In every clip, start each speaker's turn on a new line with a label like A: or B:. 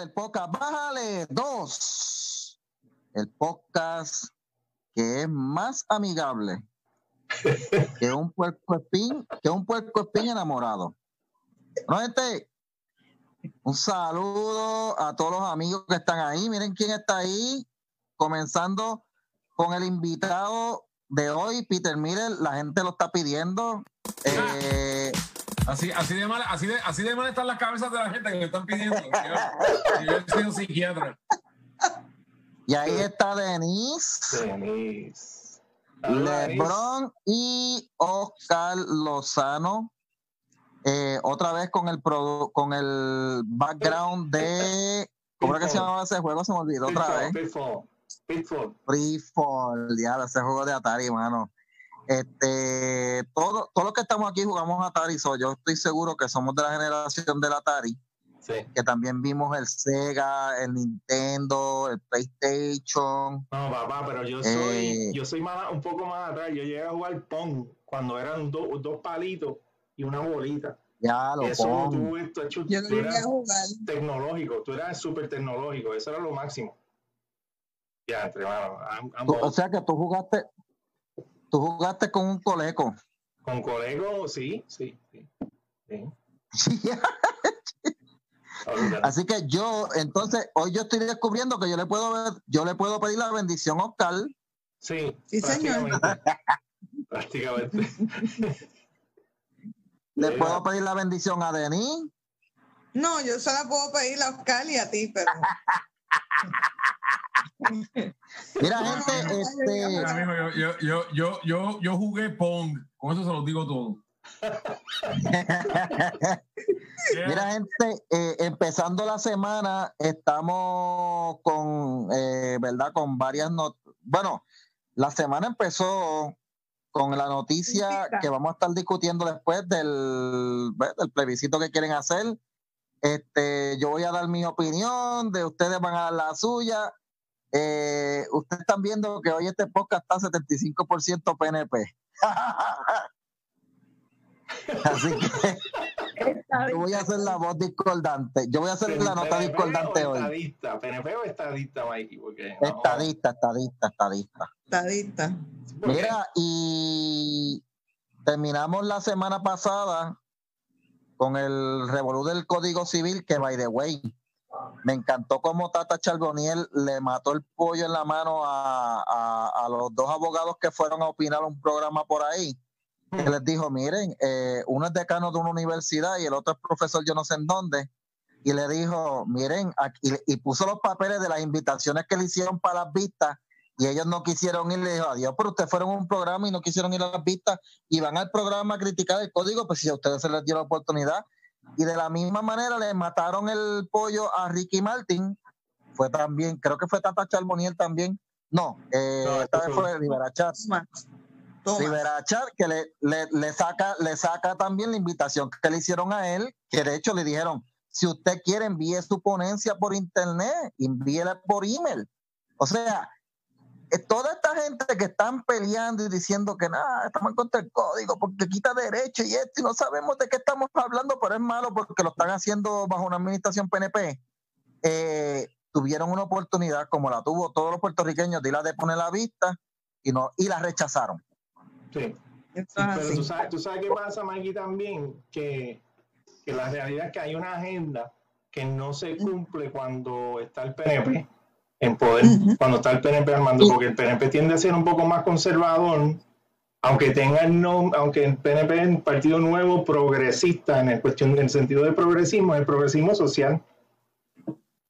A: del podcast. Bájale dos. El podcast que es más amigable que un puerco espín, que un puerco espín enamorado. Gente, un saludo a todos los amigos que están ahí. Miren quién está ahí, comenzando con el invitado de hoy, Peter Miller. La gente lo está pidiendo. Eh,
B: Así, así, de mal, así, de, así de mal están las cabezas de la gente que me están pidiendo. Yo, yo soy un psiquiatra.
A: y ahí está Denise.
C: Denise.
A: Lebron y Oscar Lozano. Eh, otra vez con el produ- con el background de ¿cómo era que se llamaba ese juego? Se me olvidó otra vez.
C: Pitfall. Pitfall.
A: Freefall, ya, ese juego de Atari, mano. Este, todo, todos los que estamos aquí jugamos Atari, so yo estoy seguro que somos de la generación del Atari,
C: Sí.
A: que también vimos el Sega, el Nintendo, el PlayStation.
C: No, papá, pero yo soy,
A: Eh.
C: yo soy más, un poco más atrás. Yo llegué a jugar Pong cuando eran do- dos palitos y una bolita.
A: Ya lo
C: Eso
A: pongo.
C: tú, tú, tú,
D: Yo no
C: tú eras tecnológico, tú eras súper tecnológico, eso era lo máximo. Ya, entre mano, I'm- I'm
A: o sea que tú jugaste, tú jugaste con un coleco.
C: con colegio, sí, sí, sí. sí.
A: Así que yo, entonces, hoy yo estoy descubriendo que yo le puedo ver- yo le puedo pedir la bendición a Oscar.
C: Sí,
D: Sí, señor.
C: prácticamente.
A: Le puedo pedir la bendición a Denis.
D: No, yo solo puedo pedirle a Oscar y a ti, pero.
A: Mira, gente, este,
B: Mira, mijo, yo, yo, yo, yo, yo, yo jugué Pong. Con eso se los digo todo.
A: Mira, gente, eh, empezando la semana, estamos con, eh, ¿verdad? Con varias noticias. Bueno, la semana empezó con la noticia que vamos a estar discutiendo después del, del plebiscito que quieren hacer. Este, yo voy a dar mi opinión, de ustedes van a dar la suya. Eh, ustedes están viendo que hoy este podcast está 75% PNP. Así que yo voy a hacer la voz discordante. Yo voy a hacer la nota discordante
C: o
A: hoy.
C: Estadista, PNP o estadista, Mikey, porque no,
A: Estadista, estadista, estadista.
C: Porque-
A: Mira, y terminamos la semana pasada con el revolú del Código Civil, que by the way, me encantó cómo Tata Charboniel le mató el pollo en la mano a, a- los dos abogados que fueron a opinar un programa por ahí. Que les dijo, miren, eh, uno es decano de una universidad y el otro es profesor yo no sé en dónde. Y le dijo, miren, aquí, y puso los papeles de las invitaciones que le hicieron para las vistas y ellos no quisieron ir, le dijo, adiós, pero ustedes fueron a un programa y no quisieron ir a las vistas y van al programa a criticar el código, pues si a ustedes se les dio la oportunidad. Y de la misma manera le mataron el pollo a Ricky Martin, fue también, creo que fue Tata Charboniel también. No, eh,
C: No,
A: esta vez
C: fue-
A: Rivera.
D: Toma.
A: Rivera que le, le, le saca, le saca también la invitación que le hicieron a él, que de hecho le dijeron, si usted quiere envíe su ponencia por internet, envíela por email. O sea, toda esta gente que están peleando y diciendo que nada, estamos en contra del código porque quita derecho y esto, y no sabemos de qué estamos hablando, pero es malo porque lo están haciendo bajo una administración PNP. eh, tuvieron una oportunidad, como la tuvo todos los puertorriqueños, de ir a deponer la vista y no y la rechazaron.
C: Sí. Pero tú sabes, tú sabes qué pasa, Mikey, también, que, que la realidad es que hay una agenda que no se cumple cuando está el PNP en poder,
D: Ujú.
C: cuando está el PNP al mando, porque el PNP tiende a ser un poco más conservador, aunque tenga el nom- aunque el PNP es un partido nuevo progresista en el cuestión, en el sentido de progresismo, el progresismo social.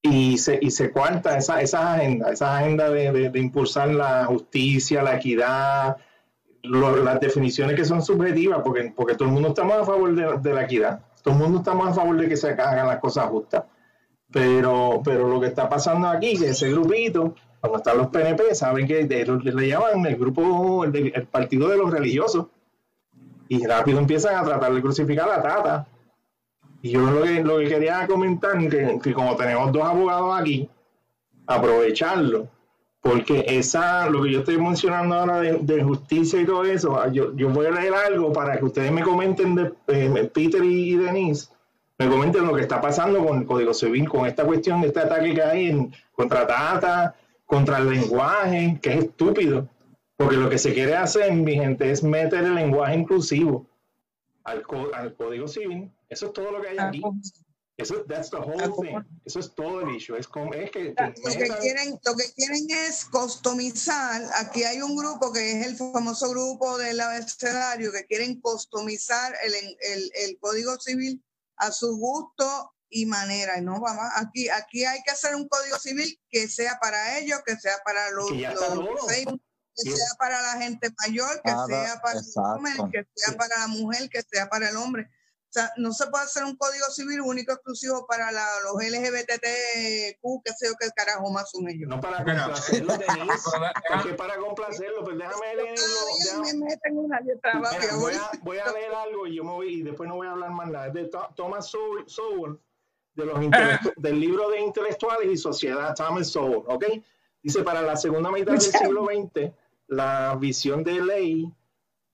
C: Y se, y se cuarta esa, esas agendas, esas agendas de, de- de impulsar la justicia, la equidad, lo- las definiciones que son subjetivas, porque, porque todo el mundo estamos a favor de, de la equidad, todo el mundo estamos a favor de que se hagan las cosas justas. Pero, pero lo que está pasando aquí, que ese grupito, cuando están los PNP, saben que de- le, llaman el grupo, el, el partido de los religiosos, y rápido empiezan a tratar de crucificar a la tata. Y yo lo que, lo que quería comentar, que, que como tenemos dos abogados aquí, aprovecharlo, porque esa, lo que yo estoy mencionando ahora de, de justicia y todo eso, yo, yo voy a leer algo para que ustedes me comenten de eh, Peter y Denise, me comenten lo que está pasando con el Código Civil, con esta cuestión de este ataque que hay en, contra Tata, contra el lenguaje, que es estúpido. Porque lo que se quiere hacer, mi gente, es meter el lenguaje inclusivo al, al Código Civil. Eso es todo lo que hay aquí. Eso, that's the whole thing. Eso es todo el issue. Es, como, es que,
D: lo, que quieren, lo que quieren es customizar. Aquí hay un grupo que es el famoso grupo del abecedario que quieren customizar el, el, el código civil a su gusto y manera. no vamos, aquí, aquí hay que hacer un código civil que sea para ellos, que sea para los, los que sea para la gente mayor, que sea para el hombre, que sea para la mujer, que sea para el hombre. O sea, no se puede hacer un código civil único exclusivo para la, los LGBTQ, que sé yo qué carajo más son ellos.
C: No para complacerlo, Denise. para complacerlo, pues déjame leerlo. voy, a, voy a leer algo y yo me voy, y después no voy a hablar más nada. Es de Thomas Sowell, de los del libro de intelectuales y sociedad, Thomas Sowell, ¿ok? Dice, para la segunda mitad del siglo XX, la visión de ley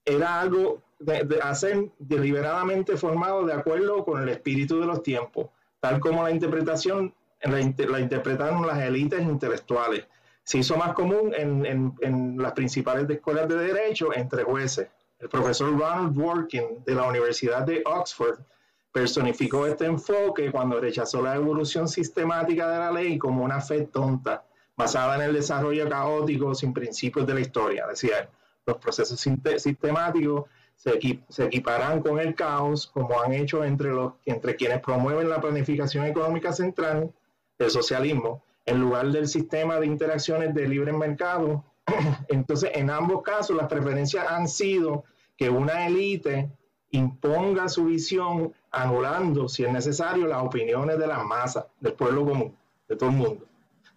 C: era algo de, hacer deliberadamente formado de acuerdo con el espíritu de los tiempos, tal como la interpretación la, la interpretaron las élites intelectuales. Se hizo más común en, en, en, las principales escuelas de derecho entre jueces. El profesor Ronald Dworkin de la Universidad de Oxford personificó este enfoque cuando rechazó la evolución sistemática de la ley como una fe tonta, basada en el desarrollo caótico sin principios de la historia. Decía, los procesos sistemáticos se, equiparán con el caos, como han hecho entre, los, entre quienes promueven la planificación económica central, el socialismo, en lugar del sistema de interacciones de libre mercado. Entonces, en ambos casos, las preferencias han sido que una élite imponga su visión, anulando, si es necesario, las opiniones de las masas, del pueblo común, de todo el mundo.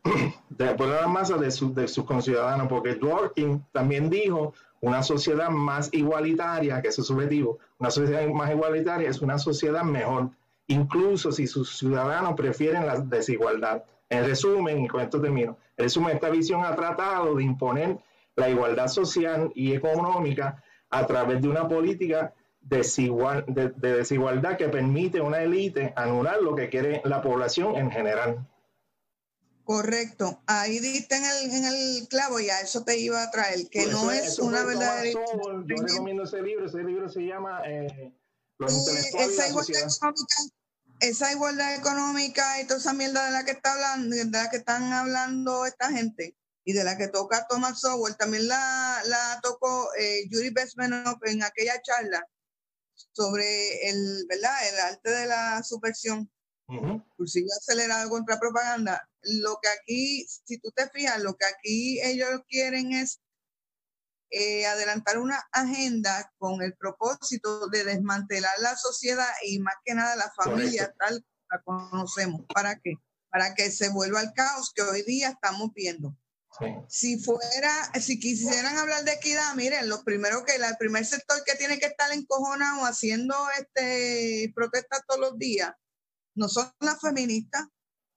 C: De las masas, de, de sus conciudadanos, porque Dworkin también dijo una sociedad más igualitaria, que eso es subjetivo, una sociedad más igualitaria es una sociedad mejor, incluso si sus ciudadanos prefieren la desigualdad. En resumen, y con esto termino, en resumen, esta visión ha tratado de imponer la igualdad social y económica a través de una política desigual, de, de desigualdad que permite a una élite anular lo que quiere la población en general.
D: Correcto, ahí diste en el, en el clavo y a eso te iba a traer, que no es una verdadera...
C: Yo recomiendo ese libro, ese libro se llama eh, Los intelectuales
D: esa, igualdad económica, esa igualdad económica y toda esa mierda de la que está hablando, de la que están hablando esta gente y de la que toca Thomas Sowell, también la, la tocó eh, Judy Besmanov en aquella charla sobre el, ¿verdad? el arte de la subversión cursillo acelerado contra propaganda. Lo que aquí, si tú te fijas, lo que aquí ellos quieren es eh, adelantar una agenda con el propósito de desmantelar la sociedad y más que nada la familia tal la conocemos. ¿Para qué? Para que se vuelva al caos que hoy día estamos viendo. Si fuera, si quisieran hablar de equidad, miren, lo primero que el primer sector que tiene que estar encojonado haciendo este protestas todos los días no son las feministas,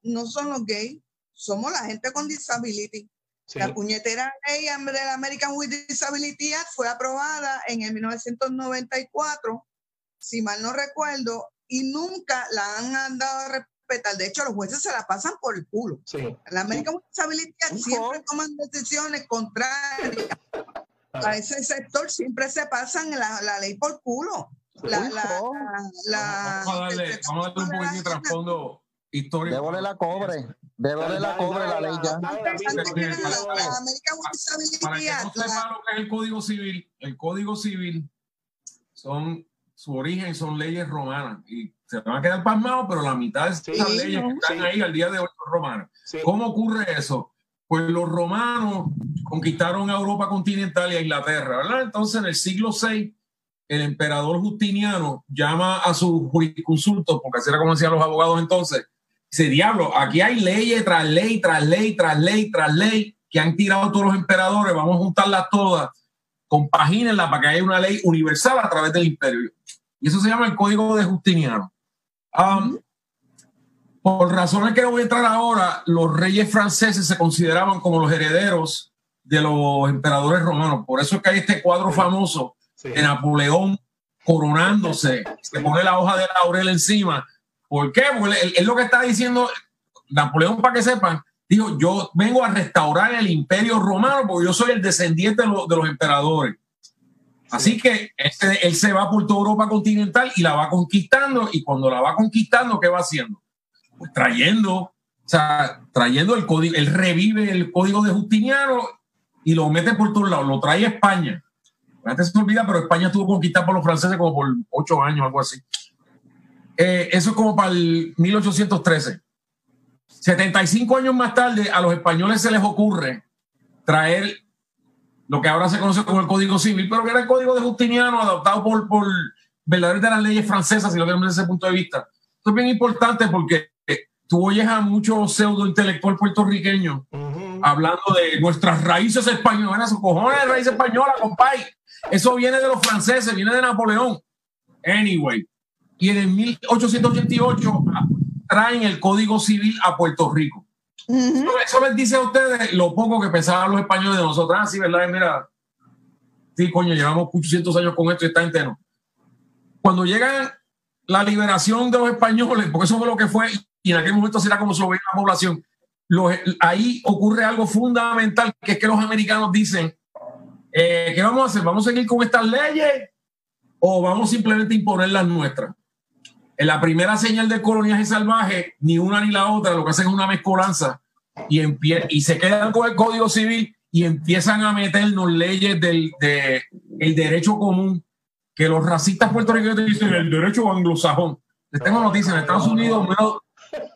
D: no son los gays, somos la gente con disability. La puñetera ley de la American with Disability fue aprobada en el 1994, si mal no recuerdo, y nunca la han dado a respetar. De hecho, los jueces se la pasan por el culo. La American with Disability siempre toman decisiones contrarias. A ese sector siempre se pasan la, la ley por culo la, la,
B: vamos, a darle, vamos a darle un poquito de trasfondo histórico.
A: Débole la cobre, débole la cobre la ley ya. Para que no
B: sepa lo que es el Código Civil, el Código Civil son su origen son leyes romanas y se van a quedar pasmados, pero la mitad de esas leyes que están ahí al día de hoy son romanas. ¿Cómo ocurre eso? Pues los romanos conquistaron a Europa continental y a Inglaterra, ¿verdad? Entonces en el siglo VI el emperador Justiniano llama a su jurisconsulto, porque así era como decían los abogados entonces, dice, diablo, aquí hay ley tras ley, tras ley, tras ley, tras ley, que han tirado todos los emperadores, vamos a juntarlas todas, compagínenlas para que haya una ley universal a través del imperio. Y eso se llama el Código de Justiniano. Por razones que no voy a entrar ahora, los reyes franceses se consideraban como los herederos de los emperadores romanos. Por eso es que hay este cuadro famoso de Napoleón coronándose, se pone la hoja de laurel encima, ¿Por qué? Porque es lo que está diciendo Napoleón, para que sepan, dijo, yo vengo a restaurar el imperio romano porque yo soy el descendiente de, los, emperadores. Así que este, él se va por toda Europa continental y la va conquistando y cuando la va conquistando, ¿qué va haciendo? Pues trayendo, o sea, trayendo el código, él revive el código de Justiniano y lo mete por todos lados, lo trae a España. Antes se me olvida, pero España estuvo conquistada por los franceses como por ocho años, algo así. Eh, eso es como para el 1813. 75 años más tarde, a los españoles se les ocurre traer lo que ahora se conoce como el Código Civil, pero que era el Código de Justiniano adoptado por, por las leyes francesas, si lo vemos desde ese punto de vista. Esto es bien importante porque tú oyes a muchos pseudo intelectual puertorriqueños hablando de nuestras raíces españolas, sus cojones de raíces españolas, compay. Eso viene de los franceses, viene de Napoleón. Anyway, y en el 1888 traen el Código Civil a Puerto Rico. eso, les dice a ustedes lo poco que pensaban los españoles de nosotros. Ah, sí, ¿verdad? Mira, sí, coño, llevamos 800 años con esto y está entero. Cuando llega la liberación de los españoles, porque eso fue lo que fue, y en aquel momento será como se lo veía la población, ahí ocurre algo fundamental, que es que los americanos dicen, eh, ¿qué vamos a hacer? ¿Vamos a seguir con estas leyes o vamos simplemente a imponer las nuestras? En la primera señal de coloniaje salvaje, ni una ni la otra, lo que hacen es una mezcolanza y, y se quedan con el Código Civil y empiezan a meternos leyes del de, el derecho común, que los racistas puertorriqueños dicen el derecho anglosajón. Les tengo noticias, en Estados Unidos menos,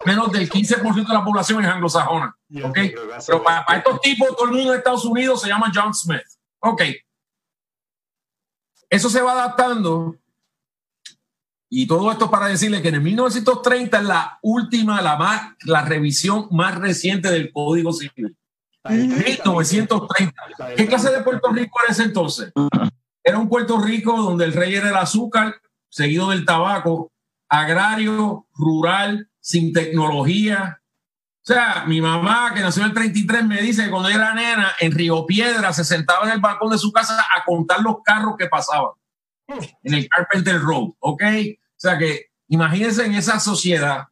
B: menos del 15% de la población es anglosajona. ¿okay? Pero para, para, estos tipos, todo el mundo en Estados Unidos se llama John Smith. Ok. Eso se va adaptando y todo esto para decirle que en el 1930 es la última, la, más, la revisión más reciente del Código Civil. 1930. ¿Qué clase de Puerto Rico era ese entonces? Era un Puerto Rico donde el rey era el azúcar, seguido del tabaco, agrario, rural, sin tecnología. O sea, mi mamá, que nació en el 33, me dice que cuando era nena, en Río Piedra, se sentaba en el balcón de su casa a contar los carros que pasaban en el Carpenter Road, ¿ok? O sea que imagínense en esa sociedad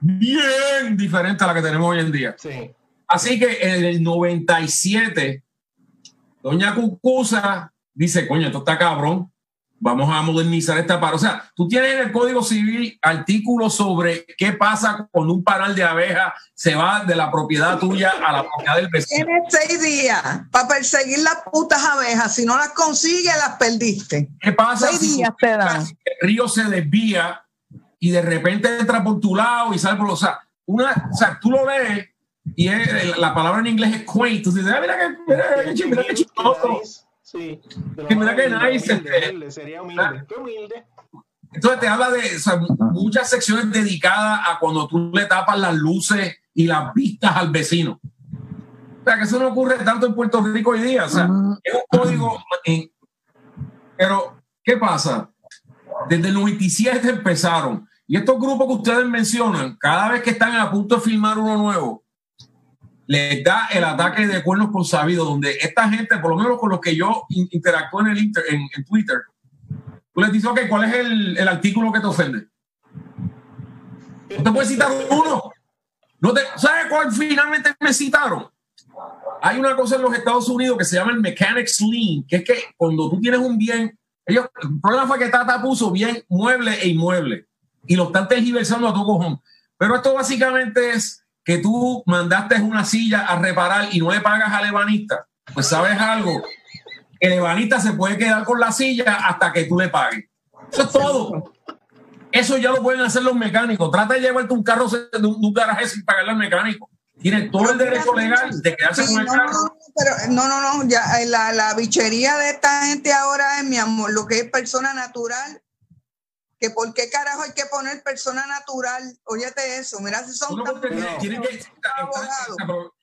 B: bien diferente a la que tenemos hoy en día. Sí. Así que en el 97, Doña Cucusa dice, coño, esto está cabrón, vamos a modernizar esta para. O sea, tú tienes en el Código Civil artículos sobre qué pasa cuando un panal de abeja se va de la propiedad tuya a la propiedad del vecino.
D: Tienes seis días para perseguir las putas abejas. Si no las consigues, las perdiste.
B: ¿Qué pasa si días el río se desvía y de repente entra por tu lado y sale por los... O sea, una, o sea tú lo ves y la palabra en inglés es quaint. Tú dices, ah, mira que, mira, mira qué chistoso. Sí. Que mira que nice. Humilde, sería humilde. Qué humilde. Entonces te habla de muchas secciones dedicadas a cuando tú le tapas las luces y las vistas al vecino. O sea, que eso no ocurre tanto en Puerto Rico hoy día. O sea, es un código. pero, ¿qué pasa? Desde el 97 empezaron. Y estos grupos que ustedes mencionan, cada vez que están a punto de filmar uno nuevo, les da el ataque de cuernos con sabido, donde esta gente, por lo menos con los que yo interactúo en, el Twitter, tú les dices, ok, ¿cuál es el, el artículo que te ofende? No te puedes citar uno. No te, ¿Sabes cuál finalmente me citaron? Hay una cosa en los Estados Unidos que se llama el Mechanics Lien, que es que cuando tú tienes un bien, ellos, el problema fue que Tata puso bien mueble e inmueble y lo están tergiversando a tu cojón. Pero esto básicamente es que tú mandaste una silla a reparar y no le pagas al ebanista, pues sabes algo, el ebanista se puede quedar con la silla hasta que tú le pagues. Eso es todo. Eso ya lo pueden hacer los mecánicos. Trata de llevarte un carro de un, garaje sin pagarle al mecánico. Tiene todo el derecho legal de quedarse con el carro.
D: No, pero no, no, no, ya eh, la, la bichería de esta gente ahora es mi amor, lo que es persona natural que por qué carajo hay que poner persona natural. Óyete eso, mira si son tan tienen que,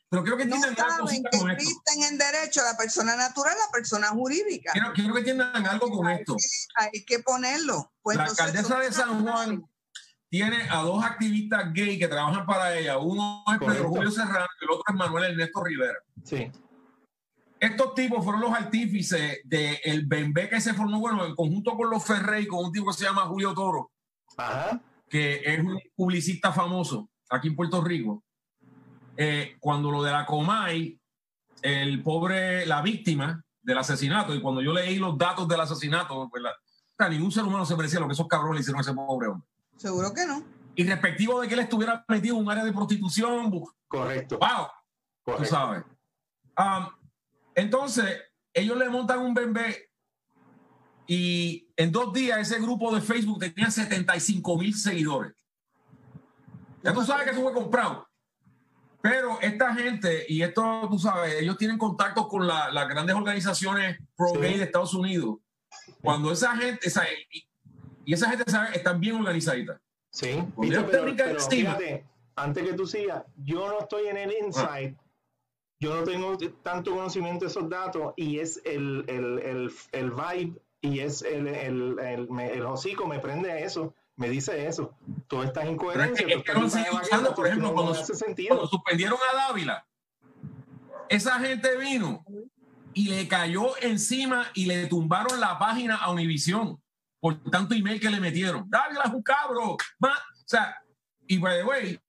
D: pero, creo que no saben que existen en derecho la persona natural, la persona jurídica.
B: Quiero, quiero que entiendan algo con esto.
D: Hay que ponerlo.
B: Pues la alcaldesa de San Juan tiene a dos activistas gay que trabajan para ella. Uno es Pedro Julio Serrano y el otro es Manuel Ernesto Rivera. Sí estos tipos fueron los artífices del el Bembé que se formó, bueno, en conjunto con los Ferrey, con un tipo que se llama Julio Toro. Ajá. que es un publicista famoso aquí en Puerto Rico, eh, cuando lo de la Comay, el pobre, la víctima del asesinato, y cuando yo leí los datos del asesinato, pues ningún ser humano se merecía lo que esos cabrones le hicieron a ese pobre hombre.
D: Seguro que no.
B: Y respectivo de que él estuviera metido en un área de prostitución.
C: Correcto.
B: ¡Wow! Tú sabes. Entonces, ellos le montan un bebé y en dos días ese grupo de Facebook tenía 75 mil seguidores. Ya tú sabes que eso fue comprado. Pero esta gente, y esto tú sabes, ellos tienen contacto con las grandes organizaciones pro-gay de Estados Unidos. Cuando esa gente, esa, y, esa gente sabe, están bien organizaditas.
C: Sí, pero, fíjate, antes que tú sigas, yo no estoy en el inside, yo no tengo tanto conocimiento de esos datos y es el, el, el, el vibe y es el, el, el, el, hocico me prende a eso me dice eso. Todas estas incoherencias. Es que,
B: es por ejemplo, cuando, cuando, suspendieron a Dávila, esa gente vino y le cayó encima y le tumbaron la página a Univision por tanto email que le metieron. Dávila es un cabro. o sea, y by the way,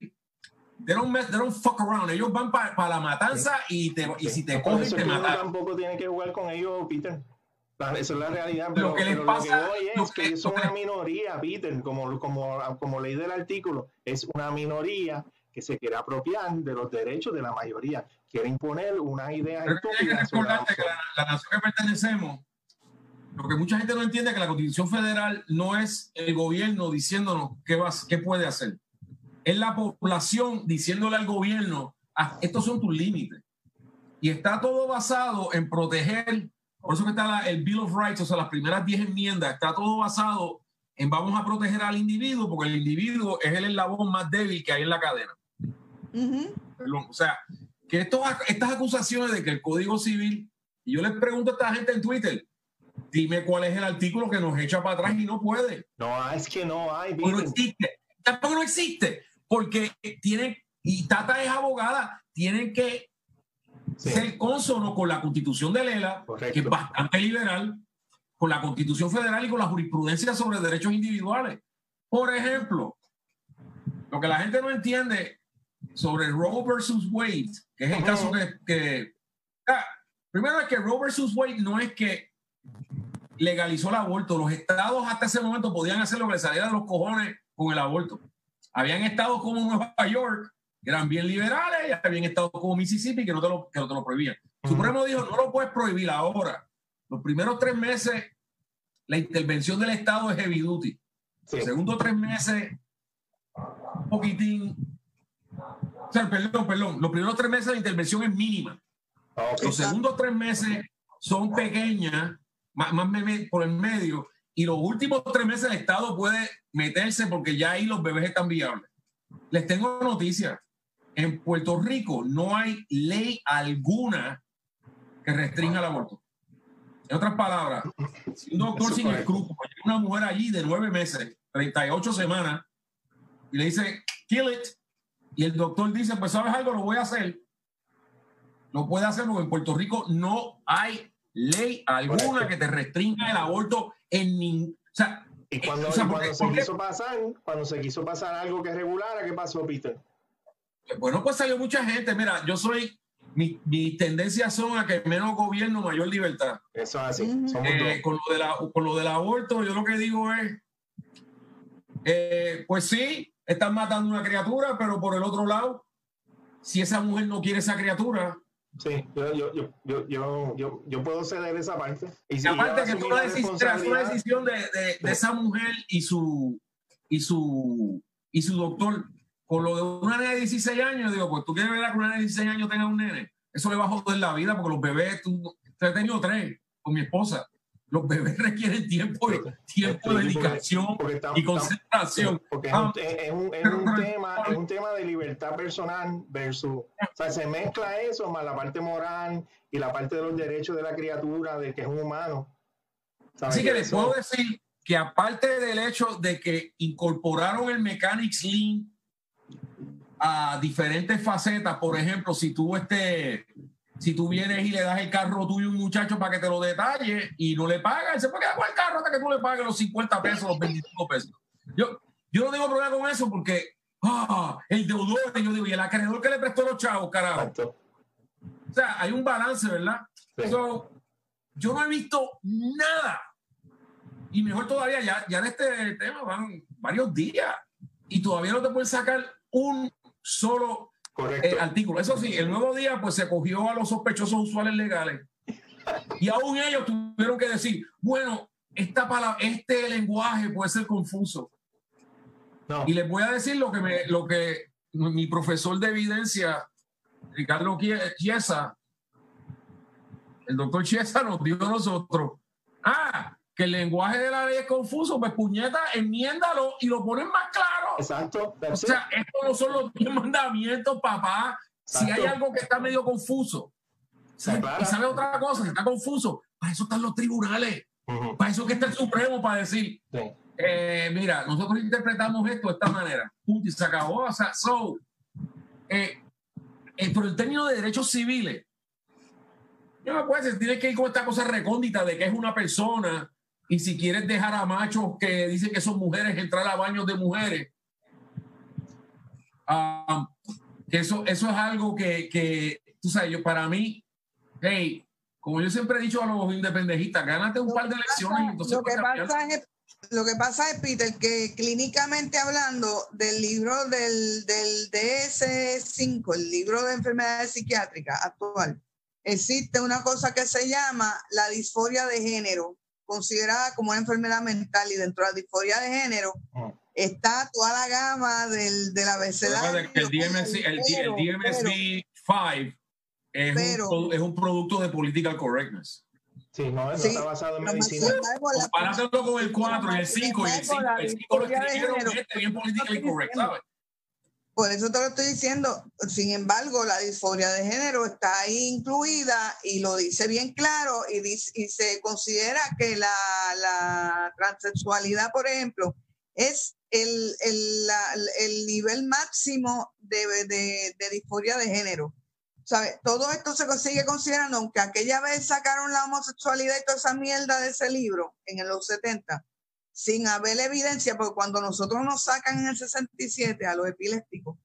B: they don't, mess, they don't fuck around. Ellos van para la matanza y, te, y si te cogen, te matan.
C: tampoco tiene que jugar con ellos, Peter. Esa es la realidad, pero lo que les pasa lo que es que, son una minoría, Peter, como, como, como ley del artículo, es una minoría que se quiere apropiar de los derechos de la mayoría, quiere imponer una idea estúpidas.
B: que la, nación que pertenecemos, lo que mucha gente no entiende es que la Constitución Federal no es el gobierno diciéndonos qué, va, qué puede hacer. Es la población diciéndole al gobierno, ah, estos son tus límites. Y está todo basado en proteger por eso que está el Bill of Rights, o sea, las primeras 10 enmiendas, está todo basado en vamos a proteger al individuo, porque el individuo es el eslabón más débil que hay en la cadena. O sea, que estas acusaciones de que el Código Civil, y yo les pregunto a esta gente en Twitter, dime cuál es el artículo que nos echa para atrás y no puede.
C: No, es que no hay.
B: No existe. Tampoco no existe, porque tienen, y Tata es abogada, tienen que ser consono con la constitución de Lela, que es bastante liberal, con la constitución federal y con la jurisprudencia sobre derechos individuales. Por ejemplo, lo que la gente no entiende sobre Roe versus Wade, que es el caso que... Ah, primero es que Roe versus Wade no es que legalizó el aborto. Los estados hasta ese momento podían hacer lo que les saliera de los cojones con el aborto. Habían estados como Nueva York eran bien liberales y habían estado como Mississippi que no te lo, que no te lo prohibían. El Supremo dijo, no lo puedes prohibir ahora. Los primeros tres meses, la intervención del Estado es heavy duty. Los segundos tres meses, un poquitín. O sea, perdón, perdón. Los primeros tres meses la intervención es mínima. Los segundos tres meses son pequeñas, más, más por el medio. Y los últimos tres meses el Estado puede meterse porque ya ahí los bebés están viables. Les tengo noticias en Puerto Rico no hay ley alguna que restrinja el aborto. En otras palabras, si un doctor sin escrúpulos una mujer allí de nueve meses, 38 semanas, y le dice, kill it, y el doctor dice, pues sabes algo, lo voy a hacer, lo puede hacer porque en Puerto Rico no hay ley alguna que te restrinja el aborto en ningún... O sea,
C: y cuando, se quiso pasar, cuando se quiso pasar algo que regulara, ¿qué pasó, Peter?
B: Bueno, pues salió mucha gente. Mira, yo soy, mis mi tendencias son a que menos gobierno, mayor libertad.
C: Eso es así.
B: Eh, con, lo de la, con lo del aborto, yo lo que digo es, eh, pues sí, están matando una criatura, pero por el otro lado, si esa mujer no quiere esa criatura,
C: Sí, yo, yo, yo, yo, yo, yo puedo ceder esa parte.
B: Y aparte que tú una, una decisión de, de, de, esa mujer y su, y su, y su doctor con lo de una nena de 16 años, digo, pues tú quieres ver a que una nena de 16 años tenga un nene. Eso le va a joder la vida porque los bebés, tú, he tenido tres con mi esposa. Los bebés requieren tiempo, tiempo, dedicación y concentración.
C: Porque es, un, ah, es, un, es, un, tema, es un tema de libertad personal versus, o sea, se mezcla eso más la parte moral y la parte de los derechos de la criatura, de que es un humano.
B: Así que les puedo decir que aparte del hecho de que incorporaron el Mechanics Lean a diferentes facetas. Por ejemplo, si tú este, si tú vienes y le das el carro tuyo a un muchacho para que te lo detalle y no le paga, él se puede quedar con el carro hasta que tú le pagues los 50 pesos, los 25 pesos. Yo, Yo no tengo problema con eso porque ah, el deudor, yo digo, y el acreedor que le prestó los chavos, carajo. O sea, hay un balance, ¿verdad? yo no he visto nada. Y mejor todavía, ya, ya en este tema van varios días y todavía no te pueden sacar un solo eh, artículo. Eso sí, el nuevo día pues se cogió a los sospechosos usuales legales y aún ellos tuvieron que decir, bueno, esta palabra, este lenguaje puede ser confuso. Y les voy a decir lo que, me, lo que mi profesor de evidencia, Ricardo Chiesa, el doctor Chiesa nos dio a nosotros. Ah, que el lenguaje de la ley es confuso, pues puñeta, enmiéndalo y lo ponen más claro.
C: Exacto.
B: O sea, esto no son los mandamientos, papá. Si hay algo que está medio confuso, y sabe otra cosa, que está confuso, para eso están los tribunales. Para eso que está el Supremo, para decir, eh, mira, nosotros interpretamos esto de esta manera. y se acabó. O sea, so, eh, eh, por el término de derechos civiles, yo no puedo decir, tienes que ir con esta cosa recóndita de que es una persona y si quieres dejar a machos que dicen que son mujeres entrar a baños de mujeres. Um, eso, eso es algo que, que, tú sabes, yo para mí, hey, como yo siempre he dicho a los independentistas, gánate un par de elecciones entonces...
D: Lo que, pasa es, lo que pasa es, Peter, que clínicamente hablando del libro del, del DS5, el libro de enfermedades psiquiátricas actual, existe una cosa que se llama la disforia de género, considerada como una enfermedad mental y dentro de la disforia de género ah. está toda la gama del, del abecedario.
B: El DMSC, el, el DMSD 5 es, un, es un producto de political correctness.
C: Sí, no, eso está basado en medicina.
B: Comparándolo con el 4 y el 5, y el 5, el 5 lo escribieron este bien politically correct, ¿sabes?
D: Por eso te lo estoy diciendo. Sin embargo, la disforia de género está ahí incluida y lo dice bien claro y, se considera que la, la transexualidad, por ejemplo, es el, el, el nivel máximo de, de, de disforia de género. Todo esto se sigue considerando, aunque aquella vez sacaron la homosexualidad y toda esa mierda de ese libro en los 70, sin haber evidencia, porque cuando nosotros nos sacan en el 67 a los epilépticos,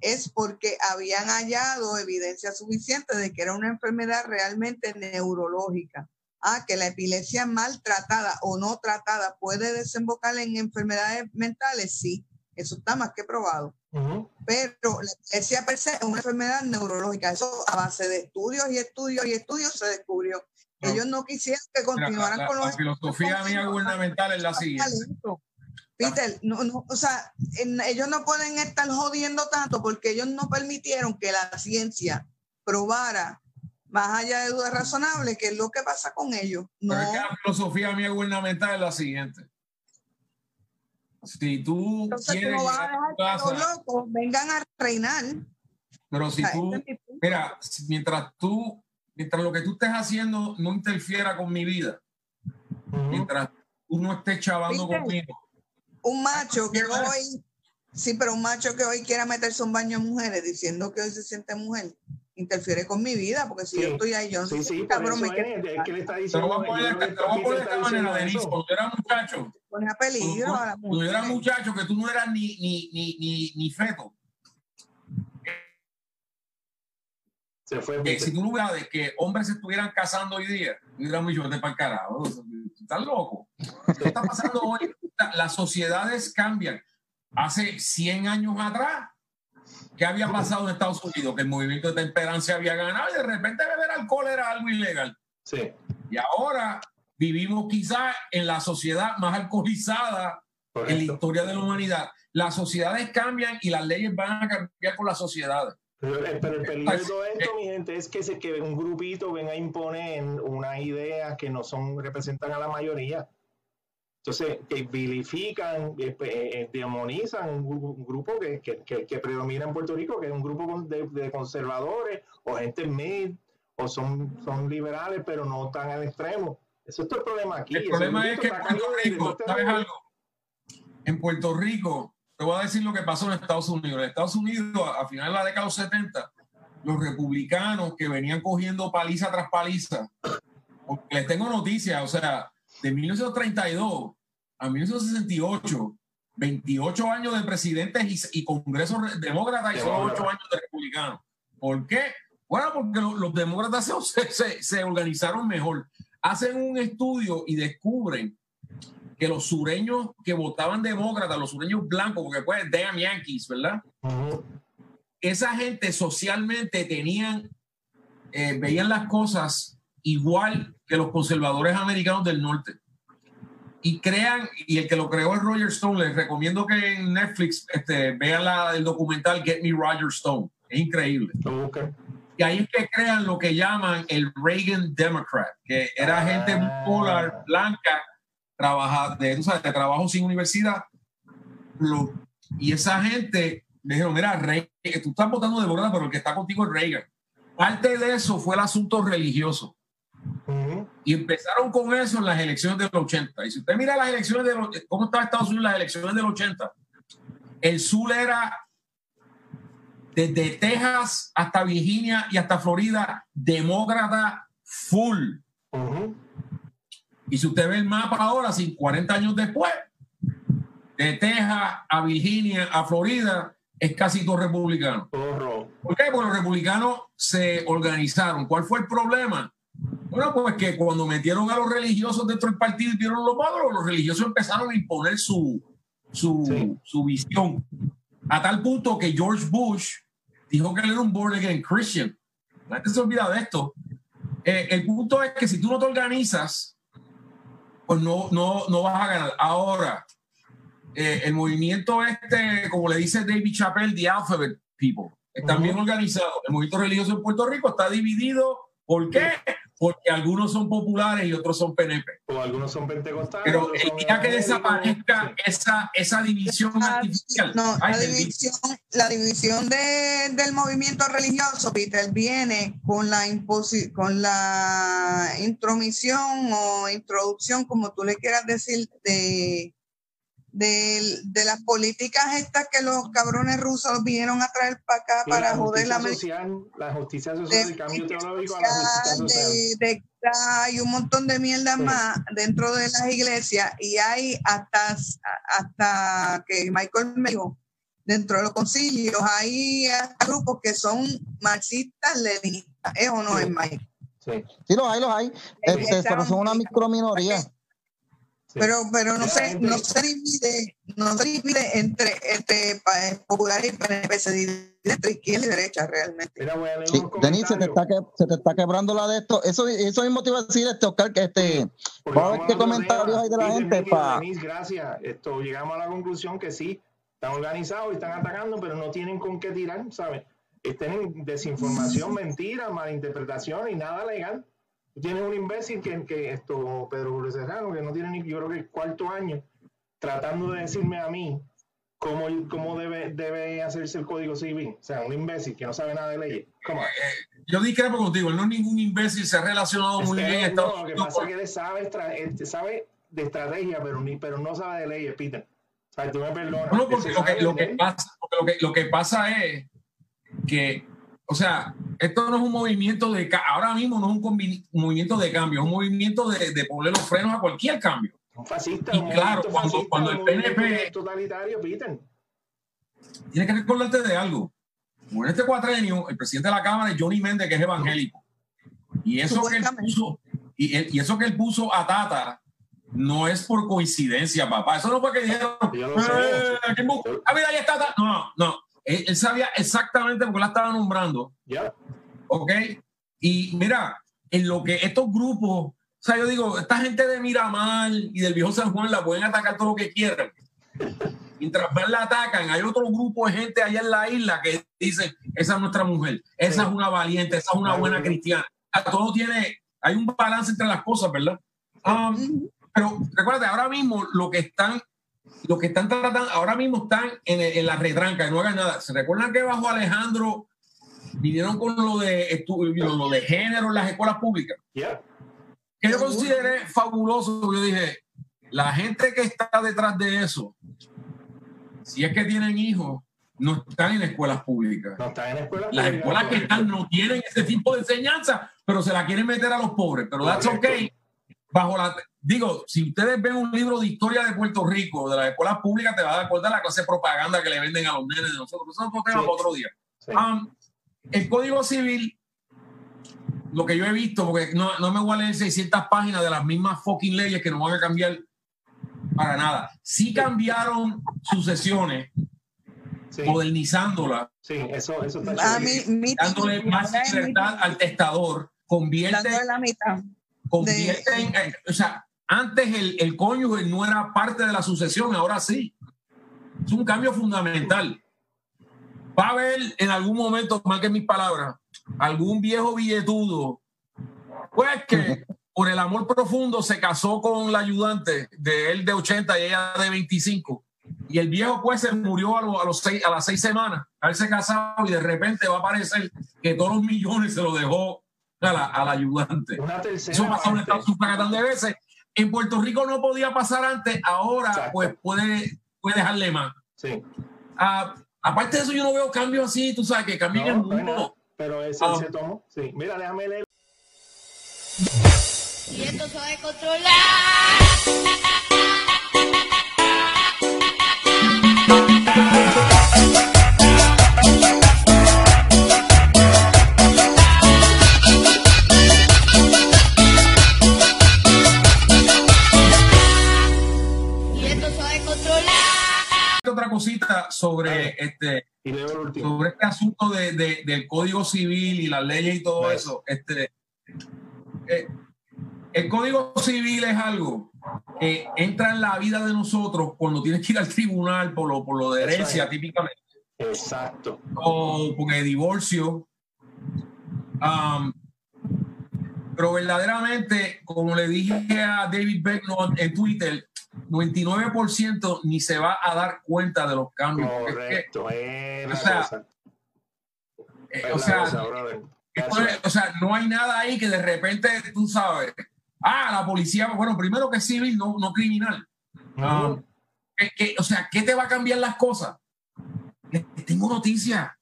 D: es porque habían hallado evidencia suficiente de que era una enfermedad realmente neurológica. Ah, que la epilepsia mal tratada o no tratada puede desembocar en enfermedades mentales, sí, eso está más que probado. Pero la epilepsia per se es una enfermedad neurológica. Eso a base de estudios y estudios y estudios se descubrió. Ellos no quisieron que continuaran con los.
B: La filosofía mía gubernamental es la siguiente.
D: Peter, no, no, o sea, ellos no pueden estar jodiendo tanto porque ellos no permitieron que la ciencia probara más allá de dudas razonables qué es lo que pasa con ellos. No.
B: Pero es que la filosofía mía gubernamental es la siguiente. Si tú quieres
D: vengan a reinar.
B: Pero si tú, mira, mientras tú, mientras lo que tú estés haciendo no interfiera con mi vida, mientras tú no estés chavando conmigo.
D: Un macho que hoy, sí, pero un macho que hoy quiera meterse un baño en mujeres diciendo que hoy se siente mujer interfiere con mi vida, porque si yo estoy ahí, yo no
C: sí, sí, cabrón, me es, que le está diciendo.
B: Te voy a poner de esta manera, Denise, cuando yo era muchacho.
D: Pone a peligro
B: cuando, a la Cuando yo era muchacho, que tú no eras ni, ni, ni, ni, ni feto.
C: Se fue.
B: Que si tú no hubieras de que hombres se estuvieran casando hoy día, hubiera mucho de para el carajo. Estás loco. ¿Qué está pasando hoy? Las sociedades cambian. Hace 100 años atrás, ¿Qué había pasado en Estados Unidos? Que el movimiento de temperancia había ganado y de repente beber alcohol era algo ilegal.
C: Sí.
B: Y ahora vivimos quizás en la sociedad más alcoholizada en la historia de la humanidad. Las sociedades cambian y las leyes van a cambiar con las sociedades.
C: Pero, el peligro de esto, mi gente, es que, se, que un grupito venga a imponer una idea que no son representan a la mayoría. Entonces, que vilifican, eh, eh, demonizan un, grupo que, que, que, predomina en Puerto Rico, que es un grupo de, conservadores o gente mid, o son, son liberales, pero no tan al extremo. Eso es todo el problema aquí.
B: El problema es que en Puerto Rico, ¿sabes algo? En Puerto Rico, te voy a decir lo que pasó en Estados Unidos. En Estados Unidos, a, finales de la década de los 70, los republicanos que venían cogiendo paliza tras paliza, les tengo noticias, o sea, de 1932 a 1968, 28 años de presidentes y, y congresos demócratas y solo 8 años de republicanos. ¿Por qué? Bueno, porque los, demócratas se, se, organizaron mejor. Hacen un estudio y descubren que los sureños que votaban demócratas, los sureños blancos, porque pues damn Yankees, ¿verdad? Esa gente socialmente tenían, eh, veían las cosas igual que los conservadores americanos del norte. Y crean, y el que lo creó es Roger Stone, les recomiendo que en Netflix este, vean la, el documental Get Me Roger Stone. Es increíble. Y ahí es que crean lo que llaman el Reagan Democrat, que era gente ah. polar, blanca, trabaja, de, de trabajo sin universidad. y esa gente dijeron, mira, Reagan, tú estás votando demócrata, pero el que está contigo es Reagan. Parte de eso fue el asunto religioso. Y empezaron con eso en las elecciones del 80. Y si usted mira las elecciones de cómo estaba Estados Unidos en las elecciones del 80, el sur era desde Texas hasta Virginia y hasta Florida, demócrata full. Y si usted ve el mapa ahora, 40 años después, de Texas a Virginia a Florida, es casi todo republicano. ¿Por qué? Porque los republicanos se organizaron. ¿Cuál fue el problema? Bueno, pues que cuando metieron a los religiosos dentro del partido y dieron los padres, los religiosos empezaron a imponer su, su, su visión. A tal punto que George Bush dijo que él era un born again Christian. La gente se olvida de esto. Eh, el punto es que si tú no te organizas, pues no, no, no vas a ganar. Ahora, eh, el movimiento este, como le dice David Chappelle, The Alphabet People, está bien organizado. El movimiento religioso en Puerto Rico está dividido. ¿Por qué? Porque algunos son populares y otros son PNP.
C: O algunos son pentecostales.
B: Pero ya que desaparezca esa, esa división
D: la,
B: artificial.
D: No, la división, la división de, del movimiento religioso, Peter, viene con la, con la intromisión o introducción, como tú le quieras decir, de de, de, las políticas estas que los cabrones rusos vinieron a traer para acá para joder la
C: social, la justicia social, el cambio teológico,
D: De, hay un montón de mierda más dentro de las iglesias y hay hasta, hasta que Michael me dijo, dentro de los concilios hay grupos que son marxistas, leninistas, ¿es o no es Michael?
A: Sí. sí, los hay, los hay, este, pero son una microminoría.
D: Pero, pero no se, no se divide, no se divide entre, entre popular y PNP, se divide entre izquierda y derecha realmente.
A: sí, Denis, se te, está se te está quebrando la de esto. Eso, eso mismo te iba a decir, este Oscar, que este, vamos a ver qué comentarios hay de la gente.
C: para gracias. Esto, llegamos a la conclusión que sí, están organizados y están atacando, pero no tienen con qué tirar, ¿sabes? Tienen desinformación, mentira, malinterpretación y nada legal tienes un imbécil que, que esto, Pedro Serrano, que no tiene ni, yo creo que el cuarto año, tratando de decirme a mí cómo, cómo debe, debe hacerse el código civil. O sea, un imbécil que no sabe nada de leyes.
B: Yo discrepo contigo, él no es ningún imbécil, se ha relacionado muy bien.
C: No, lo que pasa es que él sabe, sabe de estrategia, pero, ni, pero no sabe de leyes, Peter. O sea, tú me perdonas.
B: No, porque lo que, lo, que pasa, lo, que, lo que pasa es que o sea, esto no es un movimiento de, ahora mismo no es un, movimiento de cambio, es un movimiento de, de poner los frenos a cualquier cambio.
C: Un fascista,
B: y claro, cuando, cuando el PNP...
C: Totalitario, Peter.
B: Tienes que recordarte de algo. en este cuatrenio, el presidente de la Cámara es Johnny Méndez, que es evangélico. Y eso que él puso, y, y, eso que él puso a Tata no es por coincidencia, papá. Eso no fue que dijeron, eh, ah, mira, ahí está no, no. Él, sabía exactamente por qué la estaba nombrando.
C: Ya.
B: ¿Ok? Y mira, en lo que estos grupos, o sea, yo digo, esta gente de Miramar y del viejo San Juan la pueden atacar todo lo que quieran. Mientras más la atacan, hay otro grupo de gente allá en la isla que dicen, esa es nuestra mujer, esa es una valiente, esa es una buena cristiana. Todo tiene, hay un balance entre las cosas, ¿verdad? Um, pero recuerda, ahora mismo lo que están los que están tratando, ahora mismo están en, en la retranca, no hagan nada. ¿Se recuerdan que bajo Alejandro vinieron con lo de, lo de género en las escuelas públicas? Que yo consideré fabuloso. Yo dije, la gente que está detrás de eso, si es que tienen hijos, no están en escuelas públicas.
C: No están en escuelas
B: Las escuelas que están no tienen ese tipo de enseñanza, pero se la quieren meter a los pobres. Pero that's okay. Bajo la, digo, si ustedes ven un libro de historia de Puerto Rico, de las escuelas públicas, te va a dar cuenta de la clase de propaganda que le venden a los nenes de nosotros. Eso es otro tema para otro día. Um, el Código Civil, lo que yo he visto, porque no, no me voy a leer 600 páginas de las mismas fucking leyes que no van a cambiar para nada. Sí cambiaron sucesiones, modernizándola.
C: Sí, eso, eso está
B: Dándole más libertad al testador. Convierte,
D: la mitad.
B: Convierte en, o sea, antes el, el cónyuge no era parte de la sucesión, ahora sí. Es un cambio fundamental. Va a haber en algún momento, más que mis palabras, algún viejo billetudo, pues que por el amor profundo se casó con la ayudante de él de 80 y ella de 25. Y el viejo pues se murió a, los, seis, a las seis semanas, haberse casado y de repente va a aparecer que todos los millones se lo dejó a la, ayudante. Eso pasó en Estados Unidos de veces. En Puerto Rico no podía pasar antes, ahora pues puede, puede dejarle más.
C: Sí.
B: Ah, aparte de eso, yo no veo cambios así, tú sabes que cambian el mundo.
C: Pero ese ah. se tomó. Sí. Mira, déjame leer. Y esto sabe controlar.
B: Otra cosita sobre este sobre este asunto de, de, del código civil y las leyes y todo eso. Este, eh, el Código Civil es algo que entra en la vida de nosotros cuando tienes que ir al tribunal por lo, por lo de herencia, típicamente.
C: Exacto.
B: O por el divorcio. Um, pero verdaderamente, como le dije a David Beckman en Twitter, 99% ni se va a dar cuenta de los cambios.
C: Correcto.
B: o, sea, eh, o, sea, o sea, no hay nada ahí que de repente tú sabes Ah, la policía, bueno, primero que civil, no, no criminal. Ah, o sea, ¿qué te va a cambiar las cosas? Tengo noticia.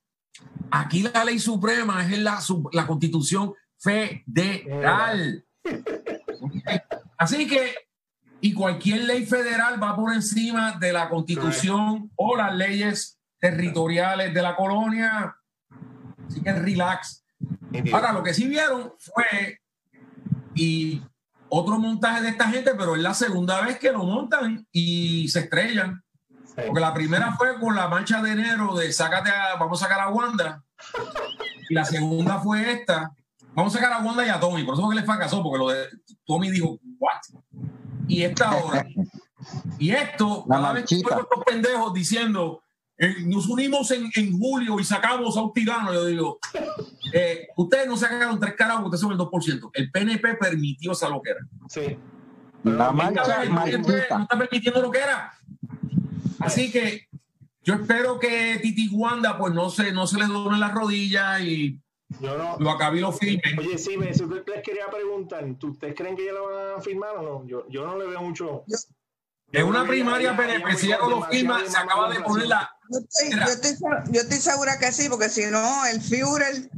B: Aquí la ley suprema es la, la constitución federal. Así que, y cualquier ley federal va por encima de la constitución o las leyes territoriales de la colonia. Así que relax. Ahora, lo que sí vieron fue, y otro montaje de esta gente, pero es la segunda vez que lo montan y se estrellan. Porque la primera fue con la mancha de enero de sácate a, vamos a sacar a Wanda. Y la segunda fue esta. Vamos a sacar a Wanda y a Tommy. Por eso que le fracasó, porque lo de Tommy dijo, ¿what? Y esta ahora. Y esto, cada vez que estos pendejos diciendo, eh, nos unimos en, en, julio y sacamos a un tirano. Yo digo, eh, ustedes no sacaron tres carajos, ustedes son el 2%. El PNP permitió esa loquera.
C: Sí.
A: La mancha
B: no está permitiendo lo que era. Así que yo espero que Titi Wanda pues no se, no se le duele la rodilla y yo no, lo acabé lo firme.
C: Oye, sí, eso les quería preguntar. ¿Ustedes creen que ya lo van a firmar o no? Yo, yo no le veo mucho.
B: En una primaria PNP, si ya no lo firma, se acaba de poner la.
D: Yo estoy, yo, estoy, segura que sí, porque si no, el Führer.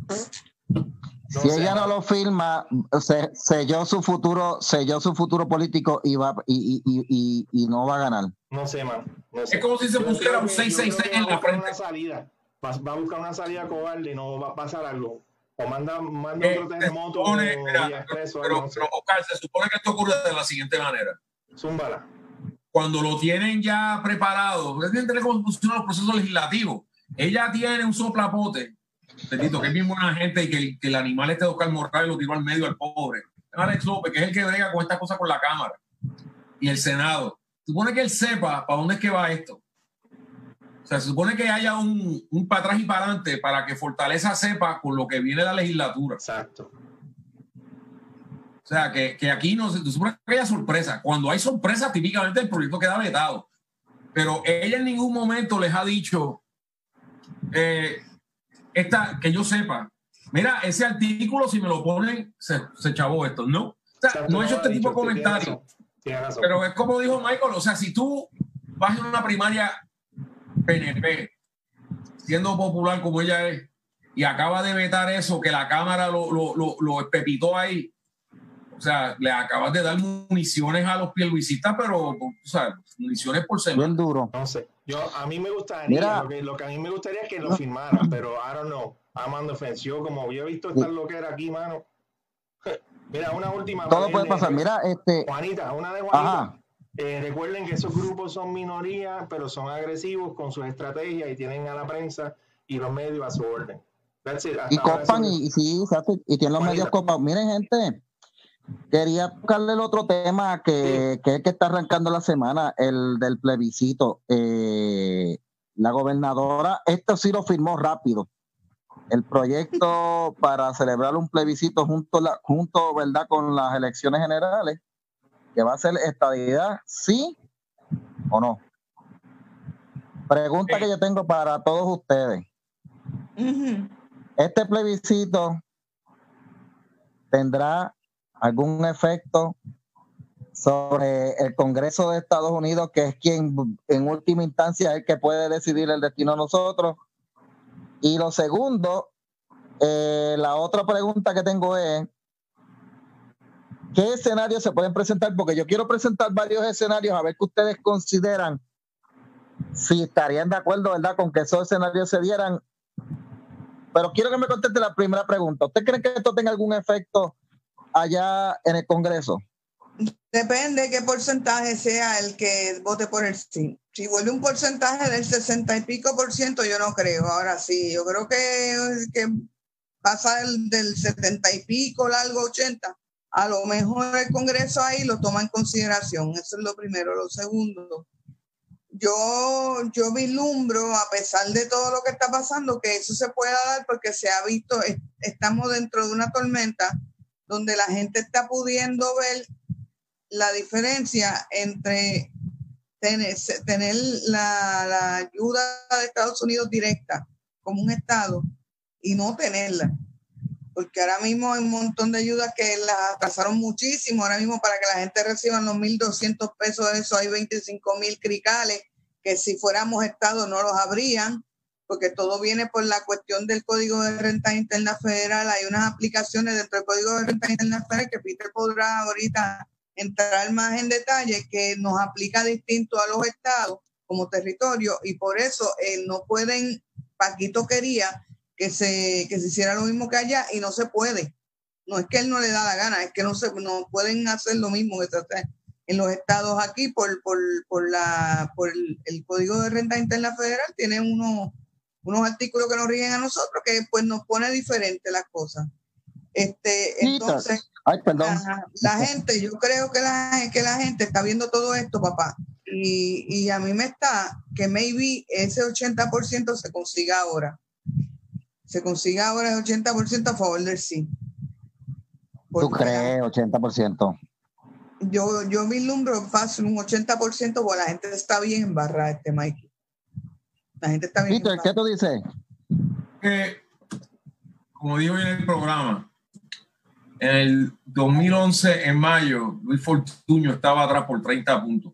A: Si ella no lo firma, se, selló su futuro, selló su futuro político y va y, y, y, y no va a ganar.
C: No sé, man.
B: Es como si se pusiera un 666 en la frente.
C: salida. Va, a buscar una salida cobarde y no va a pasar algo. O manda, manda eh, otro terremoto. Supone,
B: mira, pero, Oscar, se supone que esto ocurre de la siguiente manera.
C: Zúmbala
B: cuando lo tienen ya preparado, que entender cómo funcionan los procesos legislativos. Ella tiene un soplapote, bendito, que es bien buena gente y que, que el animal este de Oscar Morales lo tiró al medio al pobre. Alex López, que es el que brega con estas cosas con la Cámara y el Senado. Supone que él sepa para dónde es que va esto. O sea, se supone que haya un, un para atrás y para adelante para que Fortaleza sepa con lo que viene la legislatura.
C: Exacto.
B: O sea, que, que aquí no se supone que haya sorpresa. Cuando hay sorpresa, típicamente el proyecto queda vetado. Pero ella en ningún momento les ha dicho, eh, esta, que yo sepa, mira, ese artículo, si me lo ponen, se, se chavó esto. No, o sea, no he hecho este tipo de comentarios. Pero es como dijo Michael, o sea, si tú vas en una primaria PNP, siendo popular como ella es, y acaba de vetar eso, que la Cámara lo, lo, lo, lo espepitó ahí, O sea, le acabas de dar municiones a los pierluisistas, pero, o sea, municiones por semana.
A: Bien duro.
C: No sé. Yo, a mí me gustaría, lo que, lo que, a mí me gustaría es que lo firmaran, pero I don't know. I'm on the fence. Yo, como yo he visto esta loquera aquí, mano. Mira, una última.
A: Todo puede pasar. Mira, este.
C: Juanita, una de Juanita. Eh, recuerden que esos grupos son minorías, pero son agresivos con sus estrategias y tienen a la prensa y los medios a su orden.
A: y copan, y, sí, y tienen los medios copados. Miren, gente, quería tocarle el otro tema que, que, es que está arrancando la semana, el del plebiscito. Eh, la gobernadora, esto sí lo firmó rápido. El proyecto para celebrar un plebiscito junto, la, junto ¿verdad? con las elecciones generales que va a ser estabilidad, sí o no. Pregunta que yo tengo para todos ustedes. ¿Este plebiscito tendrá algún efecto sobre el Congreso de Estados Unidos, que es quien en última instancia es el que puede decidir el destino de nosotros? Y lo segundo, eh, la otra pregunta que tengo es, ¿Qué escenarios se pueden presentar? Porque yo quiero presentar varios escenarios a ver qué ustedes consideran si estarían de acuerdo, ¿verdad?, con que esos escenarios se dieran. Pero quiero que me conteste la primera pregunta. ¿Usted cree que esto tenga algún efecto allá en el Congreso?
D: Depende de qué porcentaje sea el que vote por el sí. Si vuelve un porcentaje del 60 y pico por ciento, yo no creo. Ahora sí, yo creo que, que pasa del, del 70 y pico, largo 80 a lo mejor el Congreso ahí lo toma en consideración. Eso es lo primero. Lo segundo, yo, yo vislumbro, a pesar de todo lo que está pasando, que eso se pueda dar porque se ha visto, estamos dentro de una tormenta donde la gente está pudiendo ver la diferencia entre tener, tener la, la ayuda de Estados Unidos directa como un Estado y no tenerla porque ahora mismo hay un montón de ayudas que las atrasaron muchísimo. Ahora mismo para que la gente reciba los 1.200 pesos eso hay 25 mil cricales que si fuéramos Estado no los habrían, porque todo viene por la cuestión del Código de Renta Interna Federal. Hay unas aplicaciones dentro del Código de Renta Interna Federal que Peter podrá ahorita entrar más en detalle, que nos aplica distinto a los estados como territorio y por eso eh, no pueden, Paquito quería que se, que se hiciera lo mismo que allá y no se puede. No es que él no le da la gana, es que no, se, no pueden hacer lo mismo que en los estados aquí por, por, por, la, por el, Código de Renta Interna Federal. Tiene unos, unos artículos que nos rigen a nosotros que pues nos pone diferente las cosas. Este, entonces, La, gente, yo creo que la, que la gente está viendo todo esto, papá, y, y a mí me está que maybe ese 80% se consiga ahora se consiga ahora el 80% a favor del sí.
A: ¿Tú crees 80%?
D: Yo, yo vislumbro fácil un 80% porque la gente está bien en barra este Mike. La gente está bien.
A: Peter, ¿qué tú dices?
B: como digo en el programa, en el 2011, en mayo, Luis Fortuño estaba atrás por 30 puntos.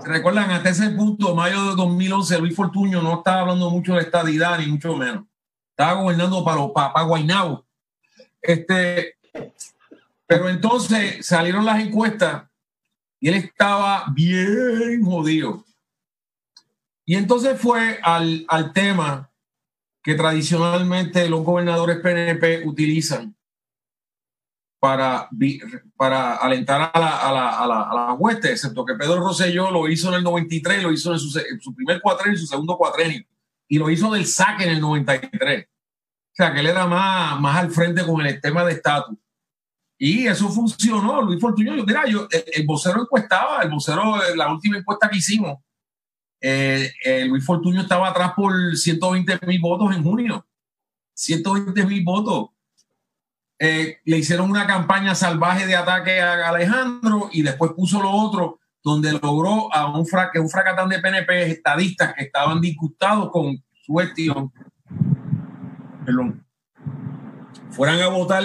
B: ¿Se recuerdan? Hasta ese punto, mayo de 2011, Luis Fortuño no estaba hablando mucho de estadidad, ni mucho menos estaba gobernando para, para, para Este, pero entonces salieron las encuestas y él estaba bien jodido. Y entonces fue al, al tema que tradicionalmente los gobernadores PNP utilizan para, para alentar a la, a, la, a, la, a la hueste, excepto que Pedro Rosselló lo hizo en el 93, lo hizo en su, su primer cuatrenio y su segundo cuatrenio, y lo hizo del saque en el 93. Que él era más, más al frente con el tema de estatus. Y eso funcionó. Luis Fortuño, mira, yo, el, vocero encuestaba, el vocero, la última encuesta que hicimos, eh, eh, Luis Fortuño estaba atrás por 120 mil votos en junio. 120 mil votos. Eh, le hicieron una campaña salvaje de ataque a Alejandro y después puso lo otro, donde logró a un, fra un fracatán de PNP estadistas que estaban disgustados con su gestión perdón, fueran a votar.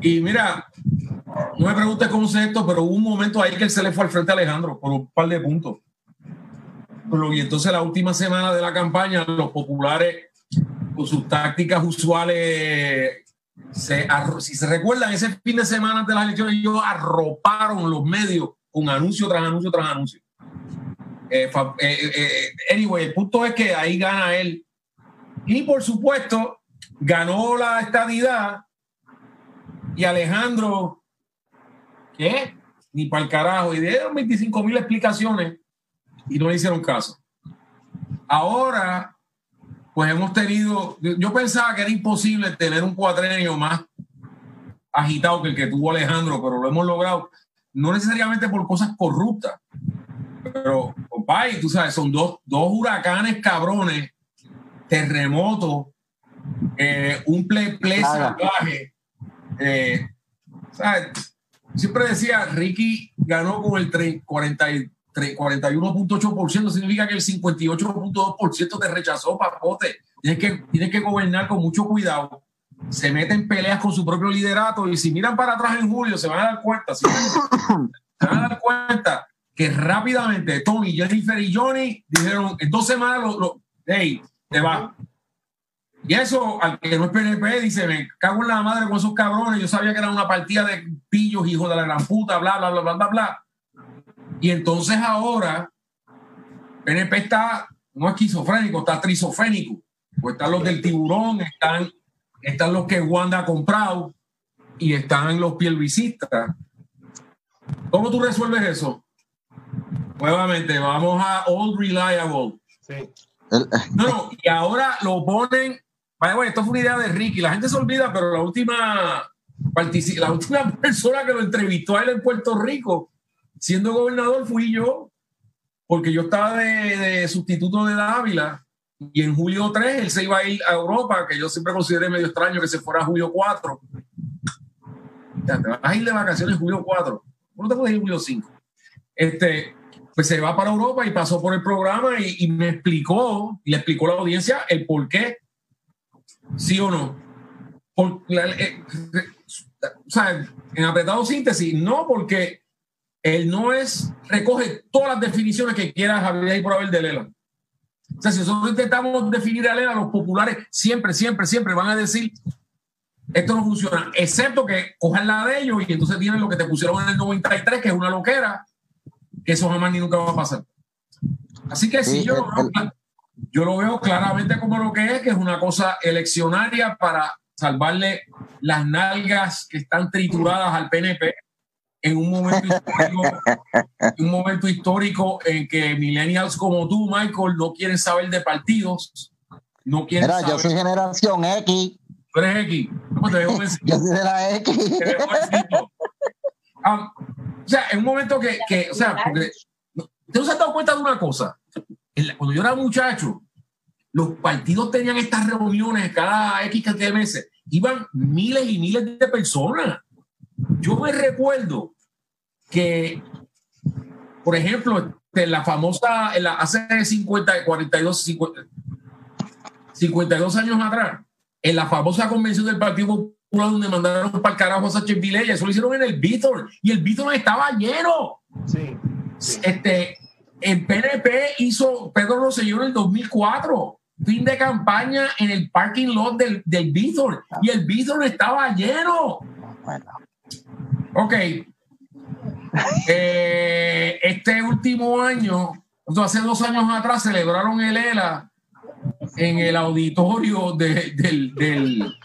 B: Y mira, no me preguntes cómo es esto, pero hubo un momento ahí que él se le fue al frente a Alejandro por un par de puntos. Y entonces la última semana de la campaña, los populares, con sus tácticas usuales, se, si se recuerdan, ese fin de semana de las elecciones, ellos arroparon los medios con anuncio tras anuncio tras anuncio. Eh, eh, eh, anyway, el punto es que ahí gana él. Y por supuesto, ganó la estadidad y Alejandro, ¿qué? Ni para el carajo. Y dieron 25 mil explicaciones y no le hicieron caso. Ahora, pues hemos tenido, yo pensaba que era imposible tener un cuatrenio más agitado que el que tuvo Alejandro, pero lo hemos logrado, no necesariamente por cosas corruptas, pero, y tú sabes, son dos, dos huracanes cabrones, terremotos, eh, un play, play salvaje. Eh, siempre decía, Ricky ganó con el 41.8%, significa que el 58.2% te rechazó, papote. Tienes que, tienes que gobernar con mucho cuidado. Se meten en peleas con su propio liderato y si miran para atrás en julio se van a dar cuenta, se van a dar cuenta que rápidamente Tony, Jennifer y Johnny dijeron en dos semanas, lo, hey, te va. Y eso, al que no es PNP, dice, me cago en la madre con esos cabrones, yo sabía que era una partida de pillos, hijos de la gran puta, bla, bla, bla, bla, bla, bla. Y entonces ahora, PNP está, no esquizofrénico, está trisofénico. Pues están los del tiburón, están, están los que Wanda ha comprado y están los pielvisistas. ¿Cómo tú resuelves eso? Nuevamente, vamos a All Reliable. Sí. No, no, y ahora lo ponen. Vaya, bueno, esto fue una idea de Ricky. La gente se olvida, pero la última, la última persona que lo entrevistó a él en Puerto Rico, siendo gobernador, fui yo, porque yo estaba de, sustituto de Dávila. Y en julio 3 él se iba a ir a Europa, que yo siempre consideré medio extraño que se fuera a julio 4. te vas a ir de vacaciones julio 4. ¿Cómo te puedes ir julio 5? Este, pues se va para Europa y pasó por el programa y, me explicó, y le explicó la audiencia el por qué, sí o no. Eh, o sea, en apretado síntesis, no porque él no es, recoge todas las definiciones que quiera Javier y por haber de Lela. O sea, si nosotros intentamos definir a Lela, los populares siempre, siempre, siempre van a decir, esto no funciona, excepto que cojan la de ellos y entonces tienen lo que te pusieron en el 93, que es una loquera, que eso jamás ni nunca va a pasar. Así que sí, yo, lo veo, yo lo veo claramente como lo que es, que es una cosa eleccionaria para salvarle las nalgas que están trituradas al PNP en un momento histórico, un momento histórico en que millennials como tú, Michael, no quieren saber de partidos, no quieren
A: Mira, yo soy generación X.
B: Tú eres X. ¿Cómo te veo?
A: yo soy de la X.
B: Um, o sea, en un momento que, que o sea, porque ¿Usted no se ha dado cuenta de una cosa? Cuando yo era muchacho, los partidos tenían estas reuniones cada X cantidad de meses. Iban miles y miles de personas. Yo me recuerdo que, por ejemplo, en la famosa, en la, hace 50, 42, 50, 52 años atrás, en la famosa convención del Partido donde mandaron para el carajo a Sánchez Vilella. Eso lo hicieron en el Víctor y el Víctor estaba lleno. Sí, Este, el PNP hizo, Pedro Rosselló en el 2004, fin de campaña en el parking lot del, del y el Víctor estaba lleno. Ok. Eh, este último año, hace dos años atrás, celebraron el ELA en el auditorio del,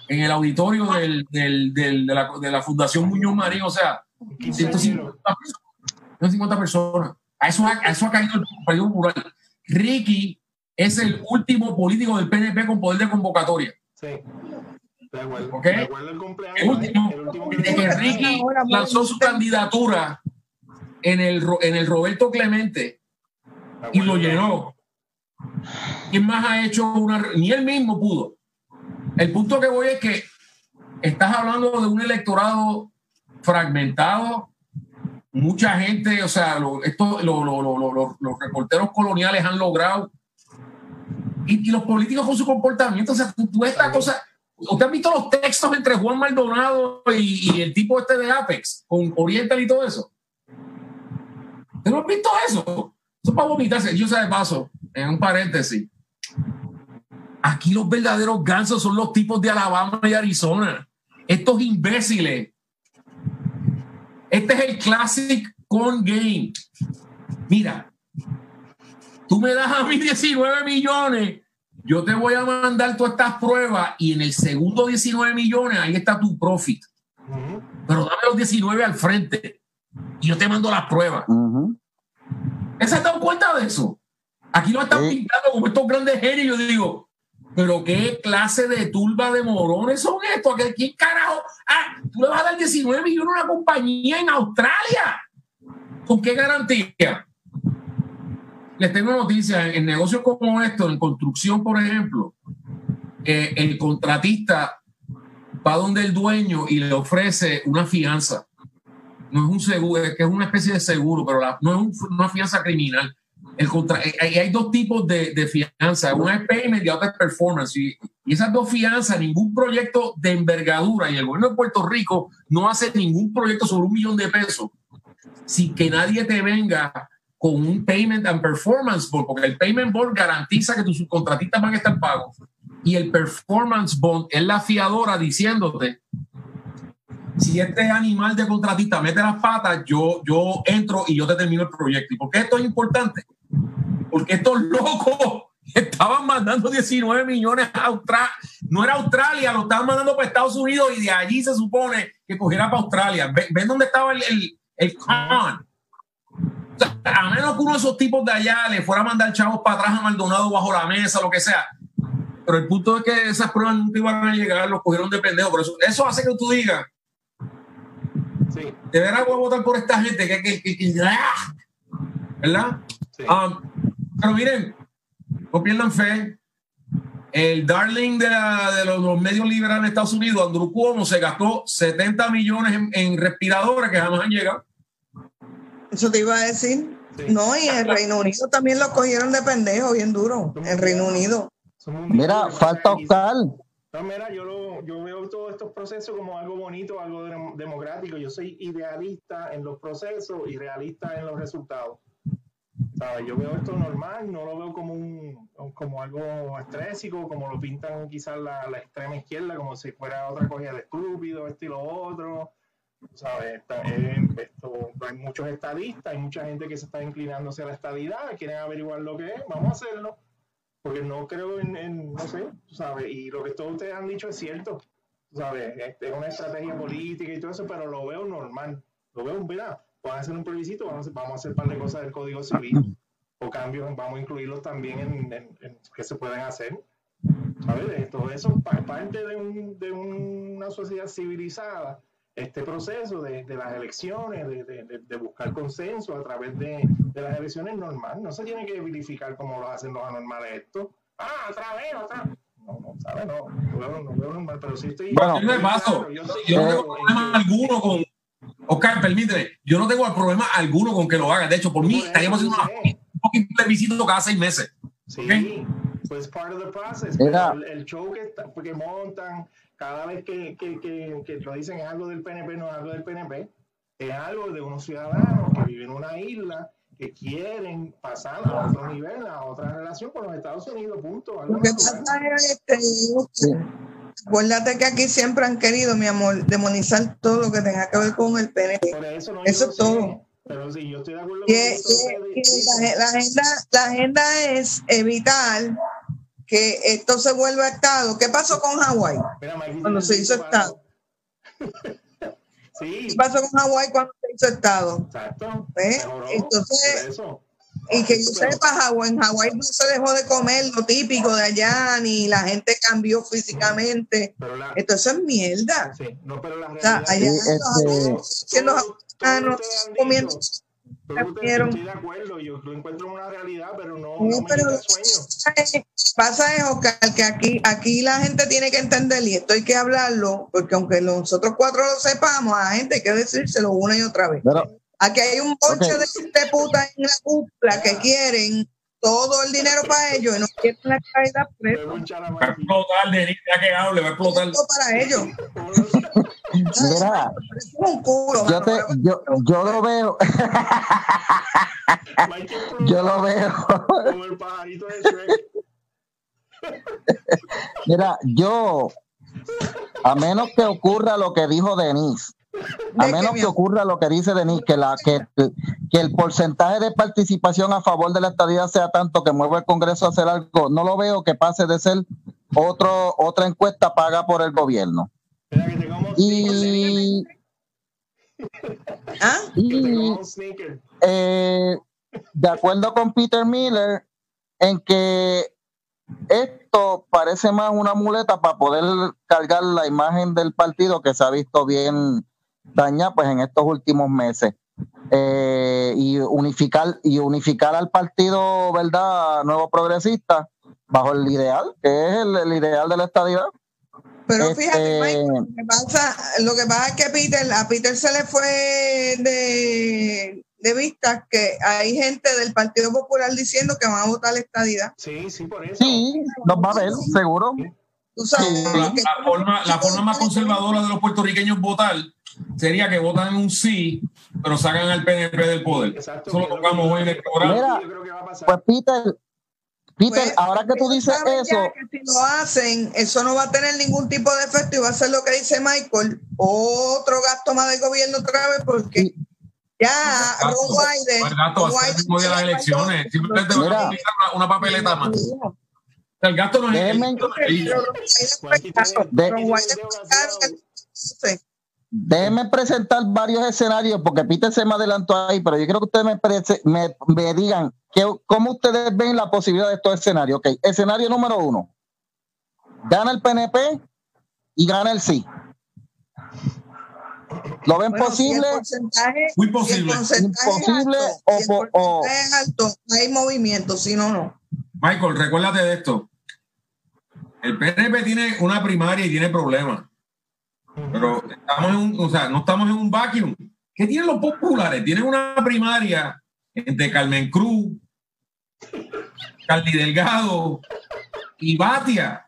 B: en el auditorio del, de, la, de, la, Fundación Muñoz Marín, o sea, 150 personas. A eso, ha, eso ha caído el Partido Popular. Ricky es el último político del PNP con poder de convocatoria. Sí. De acuerdo. ¿Okay? el, último, desde que Ricky lanzó su candidatura en el, en el Roberto Clemente y lo llenó. ¿Quién más ha hecho una.? Ni él mismo pudo. El punto que voy es que estás hablando de un electorado fragmentado. Mucha gente, o sea, esto, los reporteros coloniales han logrado. Y, los políticos con su comportamiento, o sea, tú, esta cosa. ¿Usted ha visto los textos entre Juan Maldonado y, el tipo este de Apex, con Oriental y todo eso? ¿Usted no ha visto eso? Eso es para vomitarse. Yo sé de paso, en un paréntesis, aquí los verdaderos gansos son los tipos de Alabama y Arizona. estos imbéciles. Este es el Classic Con Game. Mira, tú me das a mí 19 millones, yo te voy a mandar todas estas pruebas y en el segundo 19 millones, ahí está tu profit. Pero dame los 19 al frente y yo te mando las pruebas. ¿Se han dado cuenta de eso? Aquí lo están pintando como estos grandes genios. Yo digo, pero qué clase de turba de morones son estos. ¿Quién carajo? Ah, tú le vas a dar 19 millones a una compañía en Australia. ¿Con qué garantía? Les tengo noticias. En negocios como estos, en construcción, por ejemplo, eh, el contratista va donde el dueño y le ofrece una fianza. No es un seguro, es que es una especie de seguro, pero no es una fianza criminal. Eh, hay, dos tipos de, fianza, una es payment y otra es performance. Y, y, esas dos fianzas, ningún proyecto de envergadura, y el gobierno de Puerto Rico no hace ningún proyecto sobre un millón de pesos sin que nadie te venga con un payment and performance bond, porque el payment bond garantiza que tus subcontratistas van a estar pagos y el performance bond es la fiadora diciéndote si este animal de contratista mete las patas, yo, yo entro y yo te termino el proyecto. ¿Y por qué esto es importante? Porque estos locos estaban mandando 19 millones a Australia. No era Australia, lo estaban mandando para Estados Unidos y de allí se supone que cogiera para Australia. ¿Ven, dónde estaba el, el, el con? a menos que uno de esos tipos de allá le fuera a mandar chavos para atrás a Maldonado bajo la mesa, lo que sea. Pero el punto es que esas pruebas nunca iban a llegar, los cogieron de pendejo. Por eso, eso hace que tú digas, sí. de veras voy a votar por esta gente que, que, que, ¡ah! ¿verdad? Sí. Um, pero miren, no pierdan fe. El darling de, la, de los, los, medios liberales en Estados Unidos, Andrew Cuomo, se gastó 70 millones en, en respiradores que jamás han llegado.
D: Eso te iba a decir. Sí. No, y en Reino Unido también lo cogieron de pendejo, bien duro. En Reino Unido.
A: Mira, falta Oscar.
C: No, mira, yo, lo, yo veo todos estos procesos como algo bonito, algo de, democrático. Yo soy idealista en los procesos y realista en los resultados. ¿Sabes? Yo veo esto normal, no lo veo como un como algo estrésico, como lo pintan quizás la, la extrema izquierda, como si fuera otra cosa de estúpido, esto y lo otro. ¿Sabes? Eh, esto, hay muchos estadistas, hay mucha gente que se está inclinando hacia la estadidad, quieren averiguar lo que es, vamos a hacerlo, porque no creo en, en no sé, ¿sabes? Y lo que todos ustedes han dicho es cierto, ¿sabes? Es una estrategia política y todo eso, pero lo veo normal, lo veo, mira, van a hacer un plebiscito, vamos a hacer, vamos a hacer un par de cosas del Código Civil, o cambios, vamos a incluirlos también en, en, en que se pueden hacer. ¿Sabes? Todo eso parte de, un, de una sociedad civilizada este proceso de, de las elecciones, de, de, de, buscar consenso a través de, las elecciones normal. No se tiene que verificar como lo hacen los anormales esto. Ah, otra vez, otra No, no, ¿sabes? No, no veo, no veo normal, pero sí estoy...
B: Bueno, yo, paso. yo, yo no tengo problema alguno con... Oscar, permíteme, yo no tengo problema alguno con que lo haga. De hecho, por mí estaríamos haciendo un plebiscito cada seis meses.
C: Sí, ¿okay? pues part of the process. El, el, show que, que montan, cada vez que, que, que, que, lo dicen es algo del PNP, no es algo del PNP, es algo de unos ciudadanos que viven en una isla que quieren pasar a otro nivel, a otra relación con los Estados Unidos, punto.
D: Lo que pasa es este, sí. Acuérdate que aquí siempre han querido, mi amor, demonizar todo lo que tenga que ver con el PNP.
C: Eso, no,
D: eso es todo.
C: Pero sí, yo estoy de acuerdo
D: con eso. La, la, agenda, la agenda es evitar que esto se vuelva Estado. ¿Qué pasó con Hawái cuando se hizo Estado?
C: sí.
D: ¿Qué pasó con Hawái cuando se hizo Estado?
C: Exacto.
D: ¿Eh? Entonces, y que yo sepa, en Hawái no se dejó de comer lo típico de allá, ni la gente cambió físicamente. La, Entonces es mierda.
C: Sí. No, pero la
D: o sea, allá
A: sí, este,
D: los hawaianos comiendo
C: estoy de acuerdo, yo lo encuentro una realidad, pero no, no, no pero
D: sueño. Pasa es, Oscar, que aquí, aquí la gente tiene que entender, y esto hay que hablarlo, porque aunque nosotros cuatro lo sepamos, a la gente hay que decírselo una y otra vez.
A: Pero,
D: aquí hay un bonche okay. de, de putas en la cúpula que quieren todo el dinero para ellos y no quieren la caída presa.
B: Va a explotar, de ya que hable, va a explotar.
D: para ellos.
A: Mira,
D: un culo,
A: yo, te, yo, yo lo veo. yo lo veo.
C: Como el pajarito de Shrek.
A: Mira, yo a menos que ocurra lo que dijo Denise, a menos que ocurra lo que dice Denis, que, la, que, que el porcentaje de participación a favor de la estadía sea tanto que mueva el Congreso a hacer algo, no lo veo que pase de ser otro, otra encuesta paga por el gobierno. Y,
D: ¿Ah?
A: eh, de acuerdo con Peter Miller, en que esto parece más una muleta para poder cargar la imagen del partido que se ha visto bien daña pues en estos últimos meses. Eh, y unificar y unificar al partido verdad nuevo progresista bajo el ideal que es el, ideal de la estadidad.
D: Pero fíjate este, lo, que pasa, lo que pasa es que Peter a Peter se le fue de, de vista que hay gente del Partido Popular diciendo que van a votar la estadidad.
C: Sí sí por eso.
A: Sí nos va a ver seguro.
B: La, forma, la forma más conservadora de los puertorriqueños votar sería que votan un sí, pero sacan al PNP del poder. Exacto, Eso lo tocamos hoy en el programa.
A: pues Peter, Peter, pues, ahora que tú dices eso.
D: si lo hacen, eso no va a tener ningún tipo de efecto y va a ser lo que dice Michael, otro gasto más del gobierno otra vez, porque ya Ron Wyden.
B: El gasto va a ser el de las elecciones. Simplemente va a una papeleta más. El gasto no es.
A: Déjenme, Déjenme presentar varios escenarios, porque Peter se me adelantó ahí, pero yo quiero que ustedes me, me, digan que, cómo ustedes ven la posibilidad de estos escenarios. Ok, escenario número uno. Gana el PNP y gana el sí. ¿Lo ven posible?
B: Muy posible.
A: Imposible
D: o, alto, hay movimiento, si no, no.
B: Michael, recuérdate de esto. El PNP tiene una primaria y tiene problemas. Pero estamos en un, o sea, no estamos en un vacuum. ¿Qué tienen los populares? Tienen una primaria entre Carmen Cruz, Carly Delgado y Batia.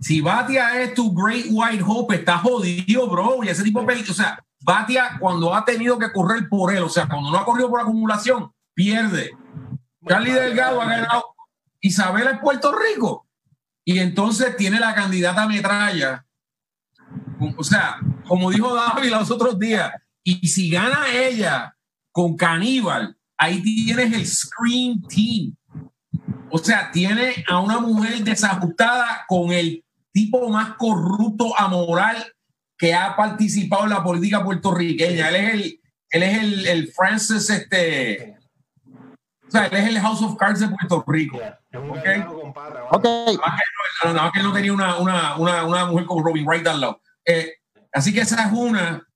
B: Si Batia es tu Great White Hope, está jodido, bro. Y ese tipo de o sea, Batia cuando ha tenido que correr por él, o sea, cuando no ha corrido por acumulación, pierde. Carly Delgado ha ganado. Isabela es Puerto Rico. Y entonces tiene la candidata metralla o sea, como dijo David los otros días, y si gana ella con Caníbal, ahí tienes el Scream Team. O sea, tiene a una mujer desajustada con el tipo más corrupto, amoral que ha participado en la política puertorriqueña. Él es el, él es el, el Francis, este. O sea, él es el House of Cards de Puerto Rico.
A: Okay. okay.
B: Nada más que él no tenía una, una, una, una mujer como Robin Wright al lado. Eh, así que esa es una,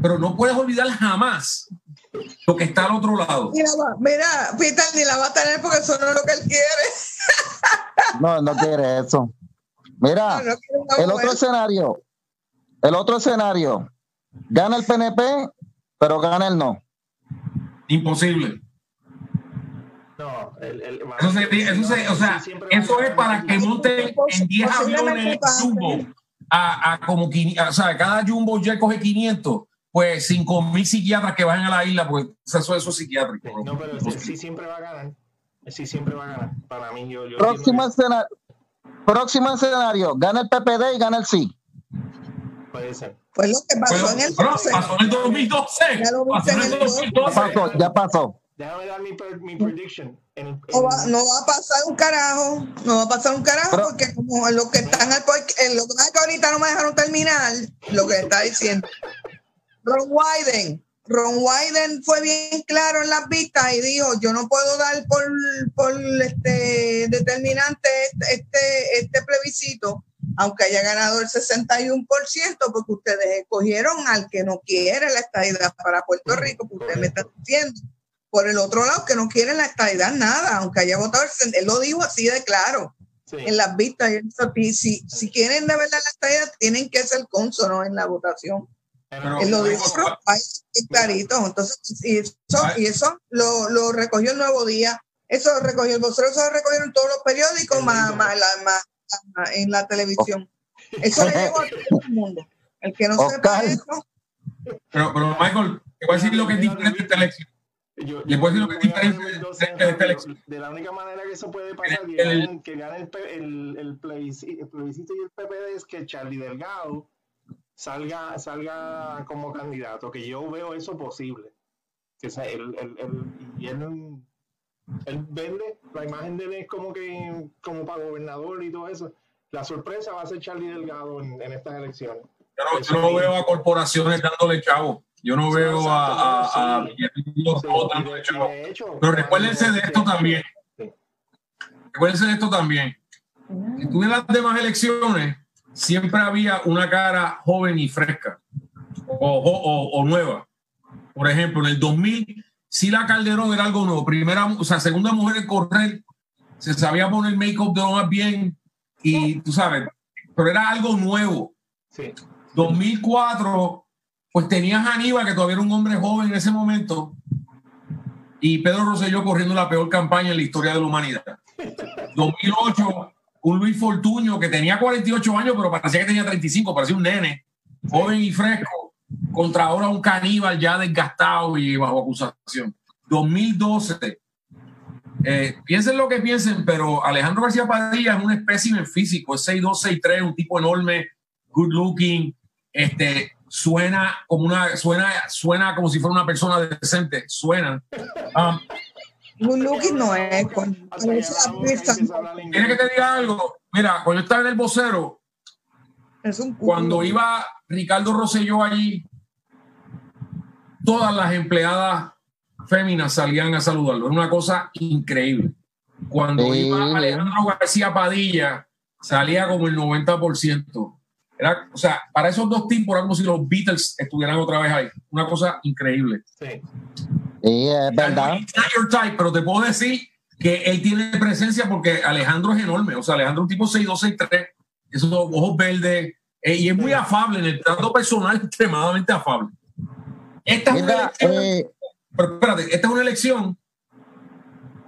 B: pero no puedes olvidar jamás lo que está al otro lado.
D: Mira, mira Peter ni la va a tener porque eso no es lo que él quiere.
A: no, no quiere eso. Mira, el otro escenario, el otro escenario, gana el PNP, pero gana el no.
B: Imposible.
C: No, el, el,
B: eso, eso, o sea, eso es para que monten en 10 aviones a, como, o sea, cada jumbo ya coge 500, pues 5 mil psiquiatras que vayan a la isla, pues eso, eso es psiquiátrico.
C: No, pero sí, siempre va a ganar. Sí siempre va a ganar. Para mí, yo. yo
A: próximo, escenario, próximo escenario, gana el PPD y gana el sí.
C: Puede ser.
D: Pues lo que pasó en el 12.
B: Pasó en el 2012. Ya lo pasó en el 2012.
A: Pasó, ya pasó.
C: Déjame dar mi, mi prediction.
D: No, va, no, va, a pasar un carajo, no va a pasar un carajo porque como lo que están al, lo que ahorita no me dejaron terminar lo que está diciendo. Ron Wyden, Ron Wyden fue bien claro en las vistas y dijo, yo no puedo dar por, por este determinante este, este, este plebiscito, aunque haya ganado el 61%, porque ustedes escogieron al que no quiere la estadidad para Puerto Rico, porque ustedes me están diciendo por el otro lado, que no quieren la estadidad nada, aunque haya votado, él lo dijo así de claro en las vistas. Y si, si quieren de verdad la estadidad, tienen que ser consonos en la votación. él lo dijo clarito. Entonces, y eso, y eso lo, lo, recogió el Nuevo Día, eso lo recogió el vocero, eso lo recogieron todos los periódicos, más, más, en la televisión. Eso le llegó a todo el mundo. El que no sepa eso.
B: Pero, pero Michael, te voy a decir lo que es diferente esta elección
C: Yo,
B: Después
C: yo
B: lo que
C: voy a
B: diferencia
C: dar
B: de-
C: la única manera que eso puede pasar, que
B: El-
C: gane, que gane el, plebiscito y el PPD es que Charlie Delgado salga, salga como candidato, que yo veo eso posible. Que sea, él, él- él- y él, él vende, la imagen de él es como que como para gobernador y todo eso. La sorpresa va a ser Charlie Delgado en, en estas elecciones.
B: Yo no, yo no veo a corporaciones dándole chavo. Yo no veo a,
C: Sí, de- de hecho,
B: Pero recuérdense de esto también. Recuérdense de esto también. Si tú ves las demás elecciones, siempre había una cara joven y fresca o, o- o- o nueva. Por ejemplo, en el 2000, Sila Calderón era algo nuevo. Primera, o sea, segunda mujer en correr, se sabía poner make-up de lo más bien y tú sabes, pero era algo nuevo.
C: Sí.
B: 2004, pues tenías a Aníbal, que todavía era un hombre joven en ese momento, y Pedro Rosselló corriendo la peor campaña en la historia de la humanidad. 2008, un Luis Fortuño que tenía 48 años, pero parecía que tenía 35, parecía un nene, joven y fresco, contra ahora un caníbal ya desgastado y bajo acusación. 2012, eh, piensen lo que piensen, pero Alejandro García Padilla es un espécimen físico, es 6'2, 6'3, un tipo enorme, good looking, este, suena como una, suena, suena como si fuera una persona decente, suena. Um,
D: Good looking no es. Con,
C: Hasta que hablamos, empieza a hablar
B: ¿Quieres
C: inglés.
B: que te diga algo? Mira, cuando yo estaba en el vocero,
D: es un culo.
B: cuando iba Ricardo Rosselló allí, todas las empleadas féminas salían a saludarlo. Es una cosa increíble. Cuando
A: Sí.
B: iba Alejandro García Padilla, salía como el 90%. Era, o sea, para esos dos tipos era como si los Beatles estuvieran otra vez ahí. Una cosa increíble.
C: Sí.
A: Sí, es verdad.
B: Type, pero te puedo decir que él tiene presencia porque Alejandro es enorme. O sea, Alejandro es un tipo 6'2", 6'3", esos ojos verdes, eh, y es muy afable en el trato personal, extremadamente afable. Esta es una elección,
A: eh,
B: pero espérate, esta es una elección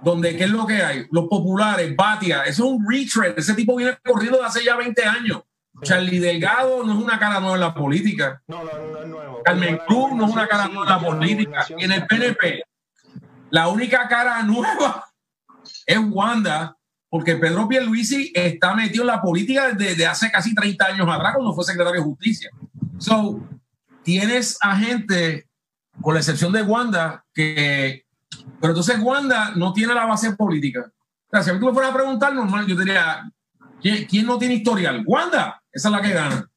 B: donde, ¿qué es lo que hay? Los populares, Batia, eso es un retread, ese tipo viene corriendo de hace ya 20 años. Charlie Delgado no es una cara nueva en la política.
C: No, no, no es nuevo.
B: Carmen Cruz no es una cara nueva en la política. Y en el. PNP, la única cara nueva es Wanda, porque Pedro Pierluisi está metido en la política desde, desde hace casi 30 años atrás, cuando fue secretario de Justicia. So, tienes a gente, con la excepción de Wanda, que... Pero entonces Wanda no tiene la base política. O sea, si a mí tú me fueras a preguntar, normal, yo diría, ¿quién, quién no tiene historial? Wanda, esa es la que gana.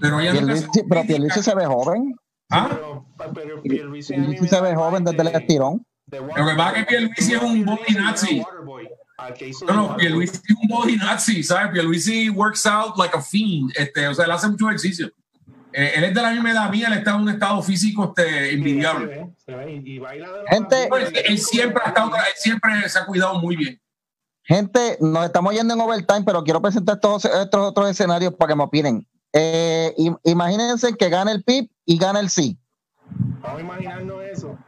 B: Pero ella nunca hace
A: pero. Pierluisi se ve joven.
B: ¿Ah?
C: Pero, pero Pierluisi
A: se ve joven desde el estirón.
C: de
B: Lo que pasa es que. Pierluisi es un body nazi. No, no. Pierluisi es un body nazi, ¿sabes? Pierluisi works out like a fiend. Este, o sea, él hace mucho ejercicio. Eh, él es de la misma edad mía, él está en un estado físico este,
C: se
B: envidiable.
C: ve, se ve, y- baila de
A: Gente-
B: él siempre ha estado, él siempre se ha cuidado muy bien.
A: Gente, nos estamos yendo en overtime, pero quiero presentar estos, estos otros escenarios para que me opinen. Eh, im- imagínense que gane el PIB y gana el sí.
C: Vamos a imaginarnos eso.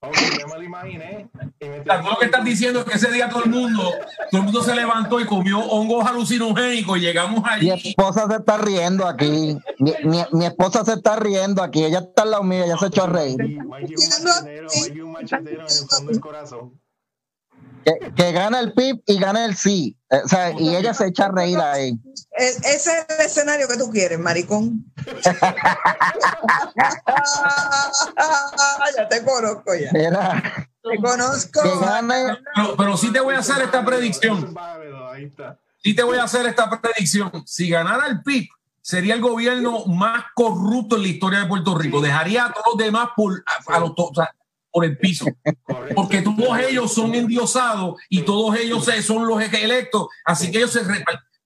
C: Ok, ya me lo imaginé.
B: Lo que estás diciendo es que ese día todo el mundo, todo el mundo se levantó y comió hongos alucinogénicos y llegamos
A: Mi
B: allí.
A: esposa se está riendo aquí. Mi, mi- mi esposa se está riendo aquí. Ella está al lado mío, ella se echó a reír.
C: Mikey, Mikey un machetero, Mikey un machetero en el fondo del corazón.
A: Que, que gana el PIB y gana el sí. Eh, o sea, y ella se echa a reír ahí.
D: E- Ese es el escenario que tú quieres, maricón. ya te conozco ya. Te conozco.
A: que gane.
B: Pero, pero sí te voy a hacer esta predicción. Sí te voy a hacer esta predicción. Si ganara el PIB, sería el gobierno más corrupto en la historia de Puerto Rico. Dejaría a todos los demás por, a- a los o sea, por el piso. Porque todos ellos son endiosados y todos ellos se- son los electos. Así que ellos se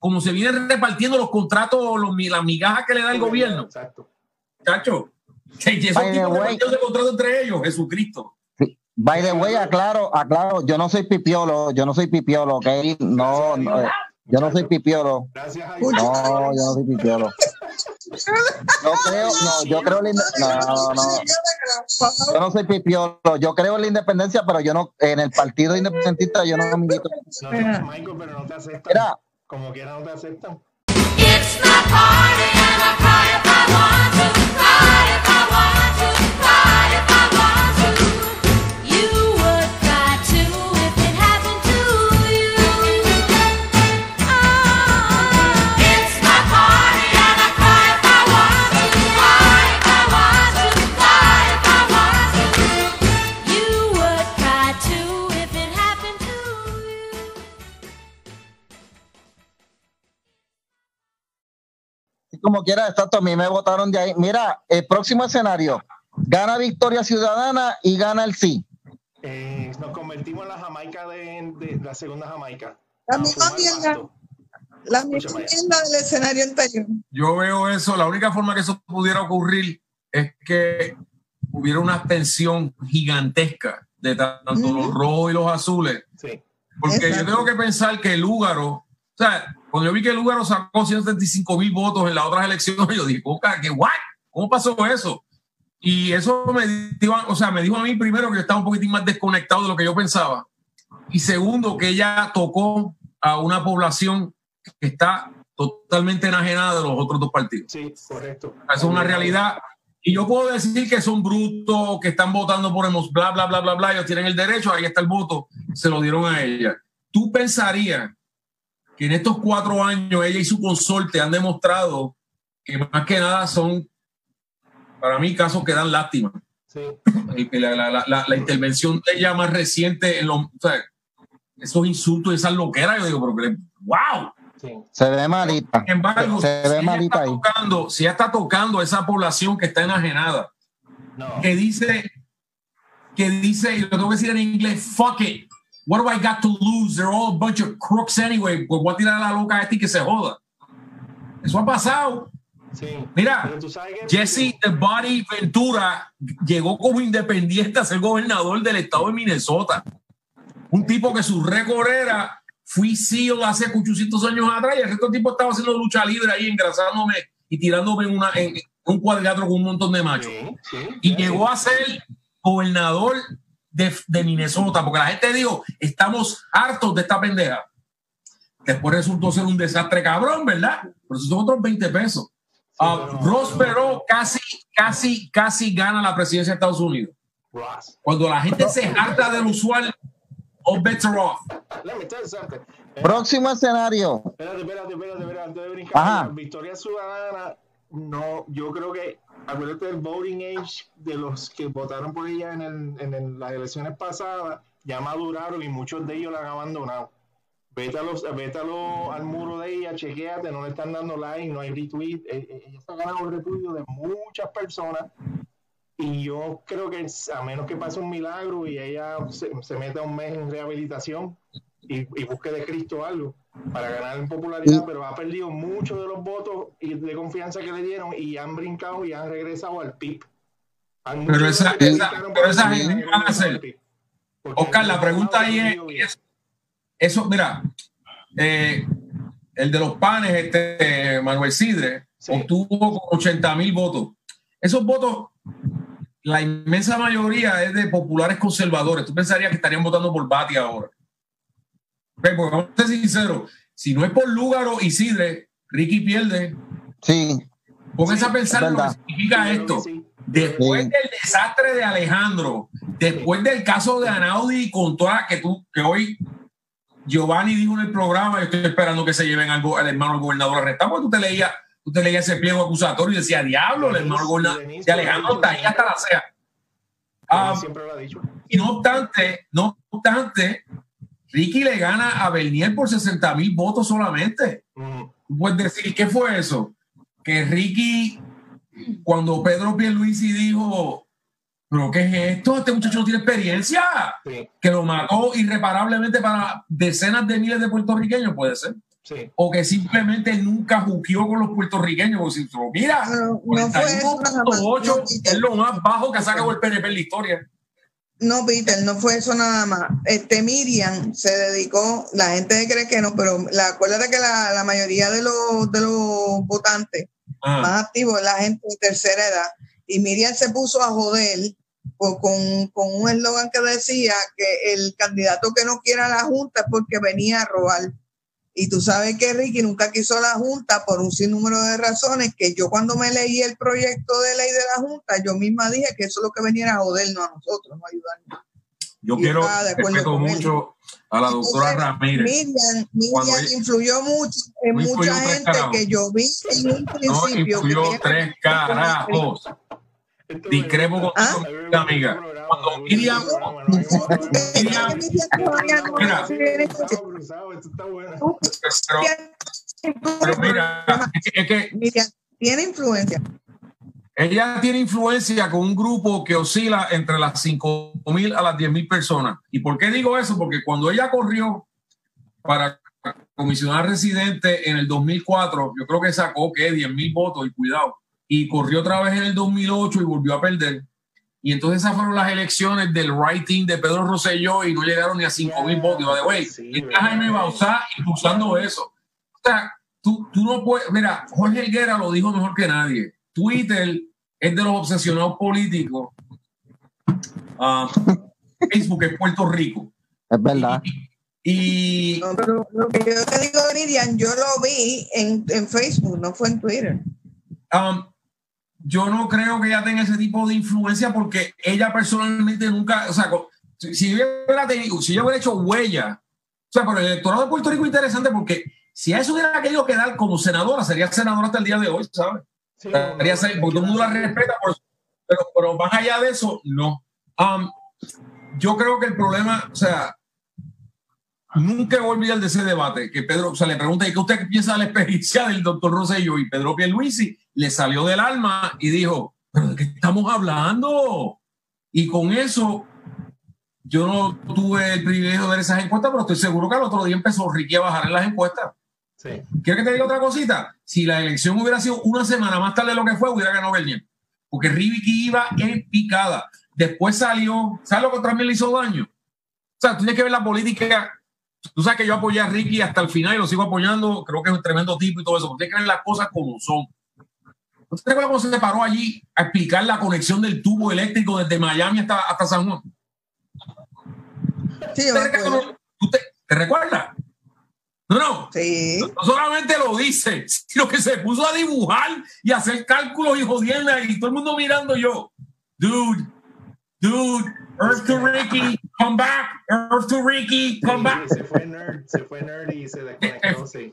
B: como se vienen repartiendo los contratos, los, las migajas que le da el gobierno,
C: Exacto.
B: chacho. Que esos
A: By
B: tipos de contrato entre ellos, Jesucristo.
A: By the way, aclaro, aclaro, yo no soy pipiolo, yo no soy pipiolo, ¿ok? No, no, yo no soy pipiolo.
C: Gracias.
A: No, yo no soy pipiolo. No creo, no, yo creo en la no, no, yo no soy pipiolo, yo creo en la independencia, pero yo no, en el partido independentista yo no milito.
C: No te, Michael, pero no te aceptan.
A: Mira,
C: Como quiera no te aceptan.
E: It's my party and I cry if I want
A: como quiera, exacto, a mí me votaron de ahí. Mira, el próximo escenario, gana Victoria Ciudadana y gana el sí.
C: Eh, nos convertimos en la Jamaica de, de la segunda Jamaica.
D: La misma mierda. La misma mierda del escenario anterior.
B: Yo veo eso, la única forma que eso pudiera ocurrir es que hubiera una abstención gigantesca de tanto los rojos y los azules.
C: Sí.
B: Porque yo tengo que pensar que Lúgaro, o sea, cuando yo vi que Lúgaro sacó 175 mil votos en las otras elecciones, yo dije, "Coca, ¿qué what? ¿Cómo pasó eso? Y eso me dijo, o sea, me dijo a mí primero que yo estaba un poquitín más desconectado de lo que yo pensaba. Y segundo, que ella tocó a una población que está totalmente enajenada de los otros dos partidos.
C: Sí, correcto.
B: Eso es una realidad. Y yo puedo decir que son brutos, que están votando por hemos, bla, bla, bla, bla, bla. Ellos tienen el derecho, ahí está el voto, se lo dieron a ella. ¿Tú pensarías que en estos cuatro años ella y su consorte han demostrado que más que nada son, para mí, casos que dan lástima?
C: Sí.
B: El- La, la- la- la- intervención de ella más reciente en los, o sea, esos insultos esas loqueras, yo digo, pero que, wow.
C: Sí.
A: Se ve malita.
B: Sin embargo,
A: Se
B: si
A: ve
B: ella,
A: malita
B: está
A: ahí.
B: tocando, si ella está tocando a esa población que está enajenada,
C: No.
B: que dice, que dice, y lo tengo que decir en inglés, fuck it, what do I got to lose? They're all a bunch of crooks anyway, pues voy a tirar a la loca a este que se joda. Eso ha pasado.
C: Sí.
B: Mira, Jesse The Body Ventura llegó como independiente a ser gobernador del estado de Minnesota. Un tipo que su récord era, fui SEAL hace 800 años atrás y el resto del tipo estaba haciendo lucha libre ahí, engrasándome y tirándome en, una, en un cuadrilátero con un montón de machos.
C: Sí, sí,
B: Y llegó a ser gobernador de, de Minnesota, porque la gente dijo, estamos hartos de esta pendeja. Después resultó ser un desastre cabrón, ¿verdad? Pero esos son otros 20 pesos.
C: Pero-
B: Ross Perot casi, casi, casi gana la presidencia de Estados Unidos.
C: Ross.
B: Cuando la gente se harta del usual, all better off.
C: Let me tell you something. Eh,
A: Próximo escenario.
C: Espérate, espérate, espérate, espérate, antes de brincar.
A: Ajá.
C: La Victoria Ciudadana, no, yo creo que, acuérdate del voting age de los que votaron por ella en, el, en las elecciones pasadas, ya maduraron y muchos de ellos la han abandonado. Vete, a los, vete al muro de ella, chequeate, no le están dando like, no hay retweet. eh, eh, Ella está ganando el repudio de muchas personas. Y yo creo que a menos que pase un milagro y ella se, se meta un mes en rehabilitación y, y busque de Cristo algo para ganar en popularidad, pero ha perdido muchos de los votos y de confianza que le dieron y han brincado y han regresado al PIB. Han-
B: Pero esa- pero gente,
C: han
B: ¿qué van a hacer? Oscar, la pregunta ahí es, eso, mira, eh, el de los panes, este Manuel Sidre,
C: Sí.
B: obtuvo como 80 mil votos. Esos votos, la inmensa mayoría es de populares conservadores. Tú pensarías que estarían votando por Bati ahora. Ok, Porque vamos a ser sinceros, si no es por Lúgaro y Sidre, Ricky pierde.
A: Sí,
B: Pónganse a pensar lo que significa esto.
C: sí.
B: Después
A: Sí.
B: del desastre de Alejandro, después del caso de Anaudi con toda que tú, que hoy Giovanni dijo en el programa, yo estoy esperando que se lleven al, al hermano del gobernador arrestado, porque tú te leías, tú te leías ese pliego acusatorio y decía, diablo, el hermano gobernador de Alejandro está ahí hasta la sea. Ah,
C: siempre lo ha dicho.
B: y no obstante, no obstante, Ricky le gana a Bernier por 60 mil votos solamente.
C: Mm,
B: Tú puedes decir, ¿qué fue eso? Que Ricky, cuando Pedro Pierluisi dijo, ¿pero qué es esto? Este muchacho no tiene experiencia.
C: sí,
B: Que lo mató irreparablemente para decenas de miles de puertorriqueños, puede ser.
C: sí.
B: O que simplemente nunca juqueó con los puertorriqueños. Porque si tú, mira,
D: No, no fue eso nada más.
B: 41.8
D: No,
B: es lo más bajo que ha sacado el PNP en la historia.
D: No, Peter, no fue eso nada más. Este Miriam se dedicó, la gente cree que no, pero la, acuérdate que la, la mayoría de los, de los votantes
B: Ah,
D: más activos es la gente de tercera edad. Y Miriam se puso a joder con, con un eslogan que decía que el candidato que no quiera la Junta es porque venía a robar. Y tú sabes que Ricky nunca quiso la Junta por un sinnúmero de razones que yo cuando me leí el proyecto de ley de la Junta, yo misma dije que eso es lo que venía a jodernos a nosotros, no ayudarnos.
B: yo
D: y
B: quiero, respeto mucho a la doctora
D: Entonces,
B: Ramírez.
D: Miriam, influyó mucho en
B: No influyó
D: mucha gente que yo vi en un
B: No
D: principio. que
B: influyó tres carajos. Discrepo
C: gusta.
D: ¿Ah?
B: Amiga.
C: este
B: Cuando Miriam-
C: este.
B: Miriam- Mira. Pero, pero mira, es que,
D: Miriam, Tiene influencia.
B: Ella tiene influencia con un grupo que oscila entre las 5 mil a las 10 mil personas. ¿Y por qué digo eso? Porque cuando ella corrió para comisionar residente en el 2004, yo creo que sacó que 10 mil votos y cuidado. Y corrió otra vez en el 2008 y volvió a perder. Y entonces esas fueron las elecciones del writing de Pedro Rosselló y no llegaron ni a 5 mil votos. Y, güey, está. Jaime Bauzá impulsando eso. O sea, tú, tú no puedes. Mira, Jorge Higuera lo dijo mejor que nadie. Twitter es de los obsesionados políticos. Ah, Facebook es Puerto Rico.
A: Es verdad.
B: Y
D: No, pero lo que yo te digo, Miriam, yo lo vi en, en Facebook, no fue en Twitter.
B: um, yo no creo que ella tenga ese tipo de influencia porque ella personalmente nunca, o sea, si, ella hubiera tenido, si ella hubiera hecho huella, o sea, pero el electorado de Puerto Rico es interesante porque si a eso hubiera querido quedar como senadora, sería senadora hasta el día de hoy, ¿sabes?
C: Sí,
B: Estaría ser- porque todo el mundo la respeta, por eso. pero, pero más allá de eso, no. Um, yo creo que el problema, o sea, nunca voy a olvidar de ese debate que Pedro, o sea, le pregunta, ¿y qué usted piensa de la experiencia del doctor Rosselló? Y Pedro Pierluisi le salió del alma y dijo, ¿pero de qué estamos hablando? Y con eso, yo no tuve el privilegio de ver esas encuestas, pero estoy seguro que al otro día empezó Ricky a bajar en las encuestas.
C: sí.
B: ¿Quieres que te diga otra cosita? Si la elección hubiera sido una semana más tarde de lo que fue, hubiera ganado Bernier. Porque Ricky iba en picada. Después salió, ¿sabes lo que también le hizo daño? O sea, tú tienes que ver la política. Tú sabes que yo apoyé a Ricky hasta el final y lo sigo apoyando. Creo que es un tremendo tipo y todo eso. Pero tienes que ver las cosas como son. ¿No te acuerdas cómo se paró allí a explicar la conexión del tubo eléctrico desde Miami hasta, hasta San Juan?
D: Sí, yo me
B: ¿Te,
D: acuerdo.
B: ¿Tú te, ¿te recuerdas? No, no.
D: Sí.
B: No solamente lo dice, sino que se puso a dibujar y a hacer cálculos y jodienda y todo el mundo mirando yo. Dude, dude, Earth to Ricky, come back, Earth to Ricky, come back.
C: Sí, se fue nerd, se fue nerd y se desconectó, sí.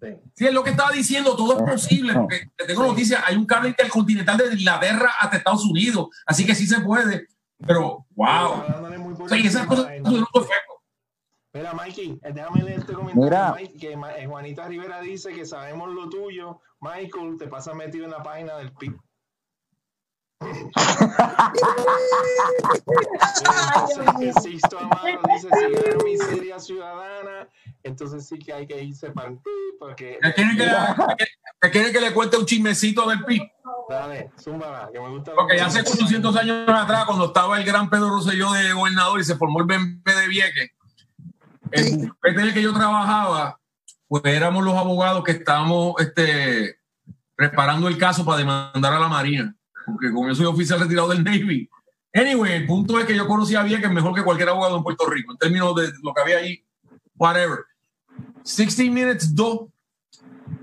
C: Sí.
B: Sí, es lo que estaba diciendo, todo es posible, porque te tengo noticias, hay un cable intercontinental desde Inglaterra hasta Estados Unidos, así que sí se puede, pero wow. O sea, y esas cosas
C: no. Mira, Mikey, eh, déjame leer este comentario.
A: Mira.
C: Mike, que eh, Juanita Rivera dice que sabemos lo tuyo. Michael, te pasa metido en la página del PIB. Entonces, Sixto Amado dice, si miseria ciudadana, entonces sí que hay que irse para el PIB, porque...
B: ¿Me quiere que, me quiere que le cuente un chismecito del PIB?
C: Dale, zúmbala, que me gusta...
B: Porque ya hace 400 años atrás, cuando estaba el gran Pedro Rosselló de gobernador y se formó el BNP de Vieques, el en el que yo trabajaba, pues éramos los abogados que estábamos este, preparando el caso para demandar a la Marina, porque como yo soy oficial retirado del Navy. Anyway, el punto es que yo conocía a Vieques mejor que cualquier abogado en Puerto Rico, en términos de lo que había ahí, whatever. 60 Minutes 2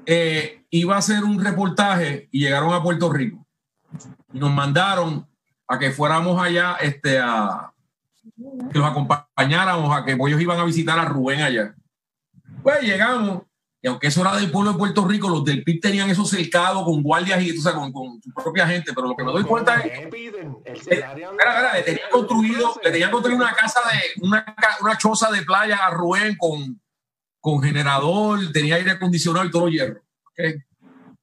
B: eh, iba a hacer un reportaje y llegaron a Puerto Rico y nos mandaron a que fuéramos allá este, a que los acompañáramos a que ellos iban a visitar a Rubén allá. Pues llegamos y aunque eso era del pueblo de Puerto Rico, los del PIB tenían eso cercado con guardias y o sea, con, con su propia gente, pero lo que me doy cuenta es Eh, le tenían construido, le tenían construido una casa de una, una choza de playa a Rubén con, con generador, tenía aire acondicionado y todo hierro. ¿ok?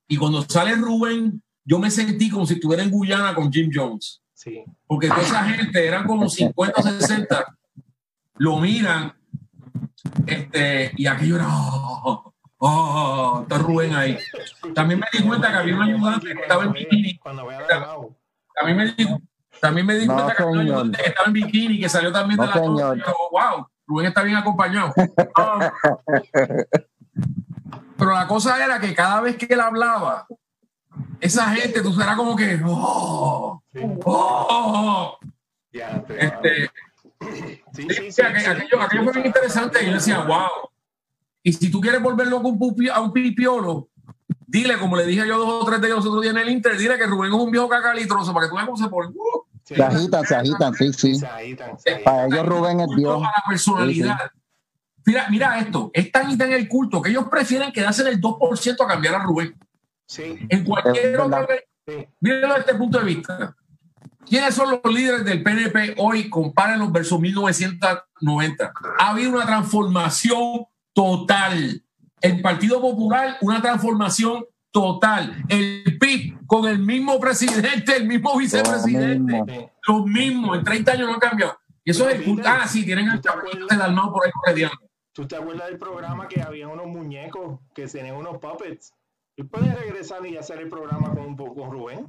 B: Y cuando sale Rubén, yo me sentí como si estuviera en Guyana con Jim Jones.
C: Sí.
B: Porque toda esa gente, eran como 50 o 60, lo miran, este, y aquello era, oh, oh, está Rubén ahí. También me di cuenta que había un ayudante que estaba en bikini. También me di, también me di
A: No,
B: cuenta que había un ayudante que estaba en bikini, que salió también de
A: No,
B: la yo, wow, Rubén está bien acompañado. Pero la cosa era que cada vez que él hablaba, esa gente, tú serás como que, oh, oh,
C: Ya, te-
B: este,
C: sí, sí,
B: Sí,
C: sí,
B: aquello,
C: sí.
B: aquello- aquello fue bien interesante. Y yo decía, wow. Y si tú quieres volver loco a un pupi- a un pipiolo, dile, como le dije yo dos o tres de ellos los otros días en el Inter, dile que Rubén es un viejo cacalitroso para que tú veas cómo se pone. Uh.
A: Se agitan, se agitan, sí, sí.
C: Se agitan, se agitan.
A: Para ellos Rubén es Dios.
B: a la personalidad. Mira, mira esto, es tan y tan el culto que ellos prefieren quedarse en el 2% a cambiar a Rubén.
C: Sí,
B: En cualquier otro.
C: sí.
B: Mírenlo desde este punto de vista. ¿Quiénes son los líderes del PNP hoy? Compárenlos versus 1990. Ha habido una transformación total. El Partido Popular, una transformación total. El con el mismo presidente, el mismo vicepresidente,
A: mismo.
C: Sí.
B: los mismos, en 30 años no han cambiado. Y eso es el. Ah, sí, tienen al chamaquito del Dalmau por ahí correteando.
C: ¿Tú te acuerdas del programa que había unos muñecos que tenían unos puppets? Y puedes regresar y hacer el programa con, con Rubén.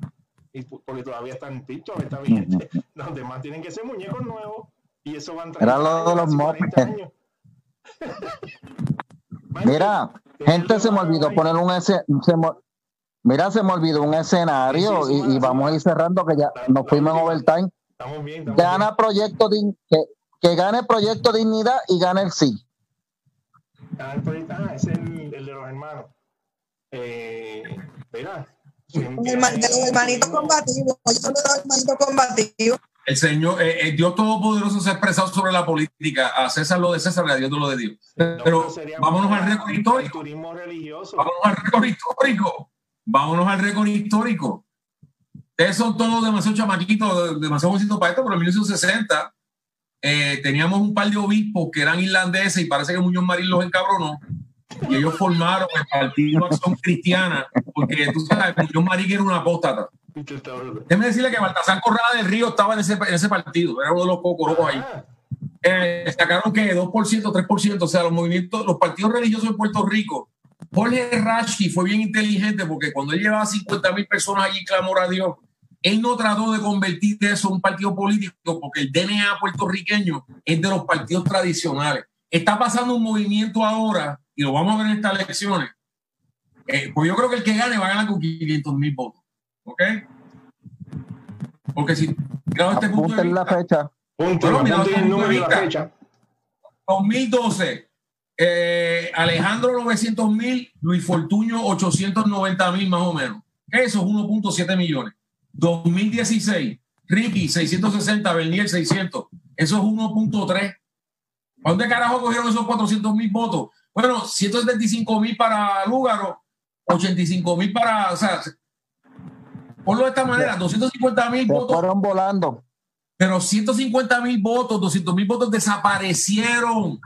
C: Y, porque todavía están TikTok, está vigente. Los demás tienen que ser muñecos nuevos. Y eso van
A: Era lo de los
C: casi 40
A: Muppets. Mira, gente, se me olvidó poner un ese, se me- mira, se me olvidó un escenario
C: Sí, sí,
A: y, vamos a ir cerrando que ya nos fuimos en overtime.
C: Estamos bien. Estamos
A: Gana Proyecto Din- que, que gane Proyecto Dignidad y gane el sí.
C: Ah, el proyecto- ah, es el, el de los hermanos. Eh, mira.
D: El herma-
C: hay-
D: de los hermanitos combativos. Yo soy de los hermanitos combativos.
B: El Señor, eh, eh, Dios Todopoderoso se ha expresado sobre la política. A César lo de César a Dios lo de Dios.
C: No,
B: Pero
C: sería
B: vámonos al récord histórico. Vámonos al récord histórico. Vámonos al récord histórico. Ustedes son todos demasiado chamaquitos, demasiado jovencitos para esto, pero en 1960 eh, teníamos un par de obispos que eran irlandeses y parece que Muñoz Marín los encabronó. Y ellos formaron el Partido Acción Cristiana, porque tú sabes, Muñoz Marín era una apóstata. Déjeme decirle que Baltasar Corrada del Río estaba en ese, en ese partido, era uno de los cocorocos ahí.
C: Ah,
B: Eh, sacaron que 2%, 3%, o sea, los movimientos, los partidos religiosos de Puerto Rico. Jorge Rashi fue bien inteligente porque cuando él llevaba 50 mil personas allí clamor a Dios, él no trató de convertir eso en un partido político porque el DNA puertorriqueño es de los partidos tradicionales. Está pasando un movimiento ahora, y lo vamos a ver en estas elecciones. eh, pues yo creo que el que gane va a ganar con 500 mil votos. ¿Ok? Porque si, claro, este punto de
A: la fecha.
C: punto,
B: Bueno, mira,
C: el
B: punto de
C: la fecha.
B: 2012, eh, Alejandro 900 mil, Luis Fortuño 890 mil más o menos. Eso es 1.7 millones. 2016, Ricky 660, Bernier 600. Eso es 1.3. ¿A dónde carajo cogieron esos 400 mil votos? Bueno, 175 mil para Lúgaro, 85 mil para, o sea, ponlo de esta manera, 250 mil votos
A: fueron volando.
B: pero 150 mil votos, 200 mil votos desaparecieron.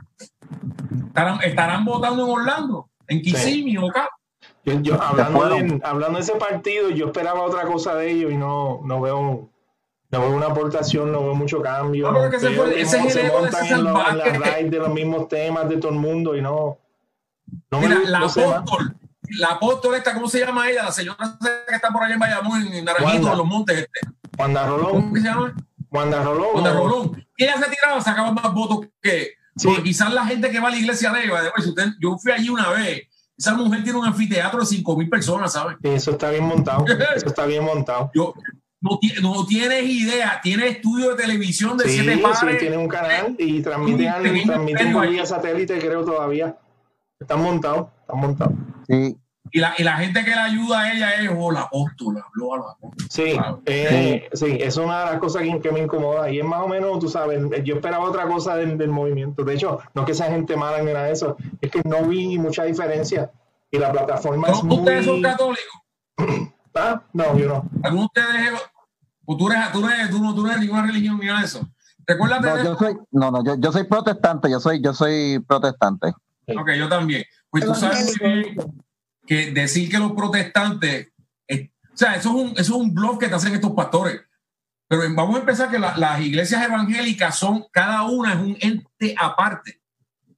B: Estarán, estarán votando en Orlando, en Kissimmee o acá.
C: Yo, yo, hablando, de, hablando de ese partido, yo esperaba otra cosa de ellos y no, no veo no veo una aportación, no veo mucho cambio.
B: No, fue- ese
C: no
B: es el
C: se
B: ego de César
C: en, lo- en
B: Vázquez.
C: la raíz de los mismos temas de todo el mundo y no. no me-
B: Mira, la
C: no
B: apóstol, la apóstol esta, ¿cómo se llama ella? La señora que está por allá en Bayamón, en Naranjito,
C: Wanda.
B: en los montes. Este.
C: Wanda
B: ¿Cómo
C: Rolón,
B: que se llama?
C: Wanda Rolón.
B: Wanda Rolón. Ella se tiraba, sacaba más votos que.
C: Sí.
B: Porque quizás la gente que va a la iglesia de ella, si usted- yo fui allí una vez, esa mujer tiene un anfiteatro de 5 mil personas, ¿sabes?
C: Eso está bien montado. Eso está bien montado.
B: Yo, no, ti- no tienes idea, tiene estudio de televisión de
C: Sí,
B: siete
C: sí,
B: pares.
C: tiene un canal y transmiten, transmiten vía satélite, creo todavía. Están montados, están montados.
A: Sí.
B: Y la, y la gente que la ayuda a ella es, oh, la apóstola, habló a apóstola.
C: Sí,
B: Claro.
C: eh, sí, es una de las cosas que, que me incomoda. Y es más o menos, tú sabes, yo esperaba otra cosa del, del movimiento. De hecho, no es que sea gente mala ni nada de eso, es que no vi mucha diferencia. Y la plataforma es
B: ¿No- ¿Ustedes son
C: muy...
B: católicos?
C: Ah, no, yo no.
B: ¿Alguno de ustedes o tú, eres, tú, eres, tú, no, tú no eres ninguna religión ni nada de eso? Recuérdate
A: No,
B: de
A: yo soy, no, no, yo, yo soy protestante, yo soy, yo soy protestante.
B: Ok, yo también. Pues tú sabes muy bien que decir que los protestantes, eh, o sea, eso es un, eso es un bluff que te hacen estos pastores. Pero vamos a empezar que la- las iglesias evangélicas son, cada una es un ente aparte.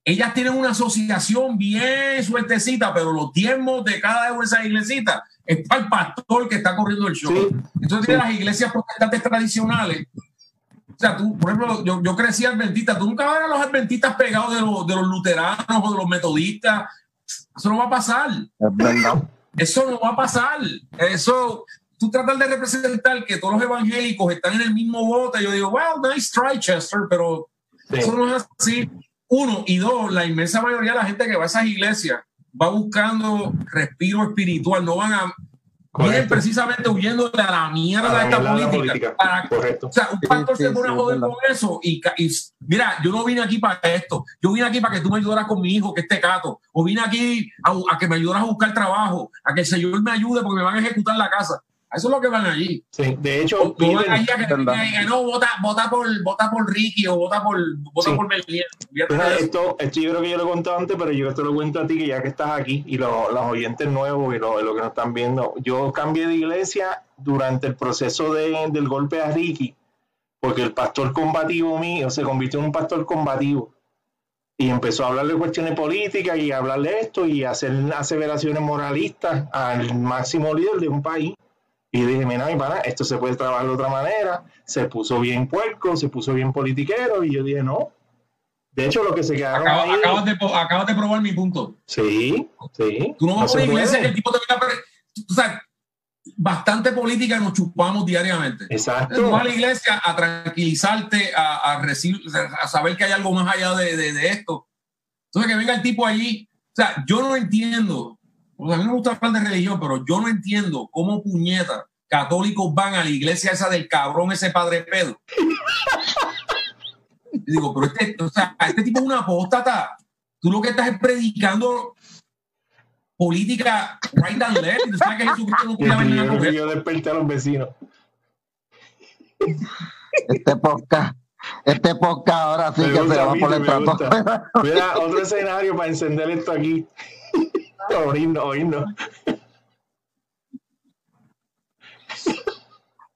B: Ellas tienen una asociación bien suertecita, pero los diezmos de cada una de esas iglesitas es para el pastor que está corriendo el show.
C: Sí,
B: Entonces las iglesias protestantes tradicionales. O sea, tú, por ejemplo, yo, yo crecí adventista. Tú nunca vas a ver a los adventistas pegados de los, de los luteranos o de los metodistas. Eso no va a pasar. Eso no va a pasar. Eso, tú tratas de representar que todos los evangélicos están en el mismo bote. Yo digo, wow, nice try, Chester, pero
C: sí.
B: eso no es así. Uno y dos, la inmensa mayoría de la gente que va a esas iglesias va buscando respiro espiritual, no van a vienen
C: Correcto.
B: precisamente huyendo de la mierda de esta política.
C: política.
B: Para-
C: Correcto.
B: o sea, un pastor
A: sí,
B: se pone
A: sí,
B: a
A: es
B: joder con eso y, ca- y mira, yo no vine aquí para esto. Yo vine aquí para que tú me ayudaras con mi hijo, que esté cato. O vine aquí a, a que me ayudaras a buscar trabajo, a que el Señor me ayude porque me van a ejecutar la casa. Eso es lo que van allí.
C: Sí, de hecho,
B: O- tú vas
C: Peter,
B: allí a que te
A: verdad.
B: digan, no, vota, vota, por, vota por Ricky o vota por, vota
C: Sí.
B: por eso.
C: esto, esto yo creo que yo lo he contado antes, pero yo te lo cuento a ti que ya que estás aquí y lo- los oyentes nuevos y lo, lo que nos están viendo, yo cambié de iglesia durante el proceso de- del golpe a Ricky, porque el pastor combativo mío se convirtió en un pastor combativo y empezó a hablar de cuestiones políticas y a hablar de esto y a hacer aseveraciones moralistas al máximo líder de un país. Y dije, mira, mi pana, esto se puede trabajar de otra manera. Se puso bien puerco, se puso bien politiquero. Y yo dije, no. De hecho, lo que se quedaron ahí.
B: acabas, de, acabas de probar mi punto.
C: Sí, sí.
B: Tú no vas a
C: se
B: una iglesia que el tipo te venga a pre- tú sabes, bastante política nos chupamos diariamente. Tú
C: Exacto.
B: vas a la iglesia a tranquilizarte, a, a, recibir, a saber que hay algo más allá de, de- de esto. Entonces, que venga el tipo allí. O sea, yo no entiendo. O sea, a mí no me gusta hablar de religión, pero yo no entiendo cómo puñetas católicos van a la iglesia esa del cabrón, ese padre Pedro. Y digo, pero este, o sea, este tipo es una apóstata. Tú lo que estás es predicando política right and left. Y tú sabes que Jesucristo no
C: Y
B: podía venir a
C: yo,
B: coger.
C: yo desperté a los vecinos.
A: Este podcast, este podcast ahora sí
C: Me
A: que se va por el trato.
C: Mira, otro escenario para encender esto aquí. Oírnos, oírnos.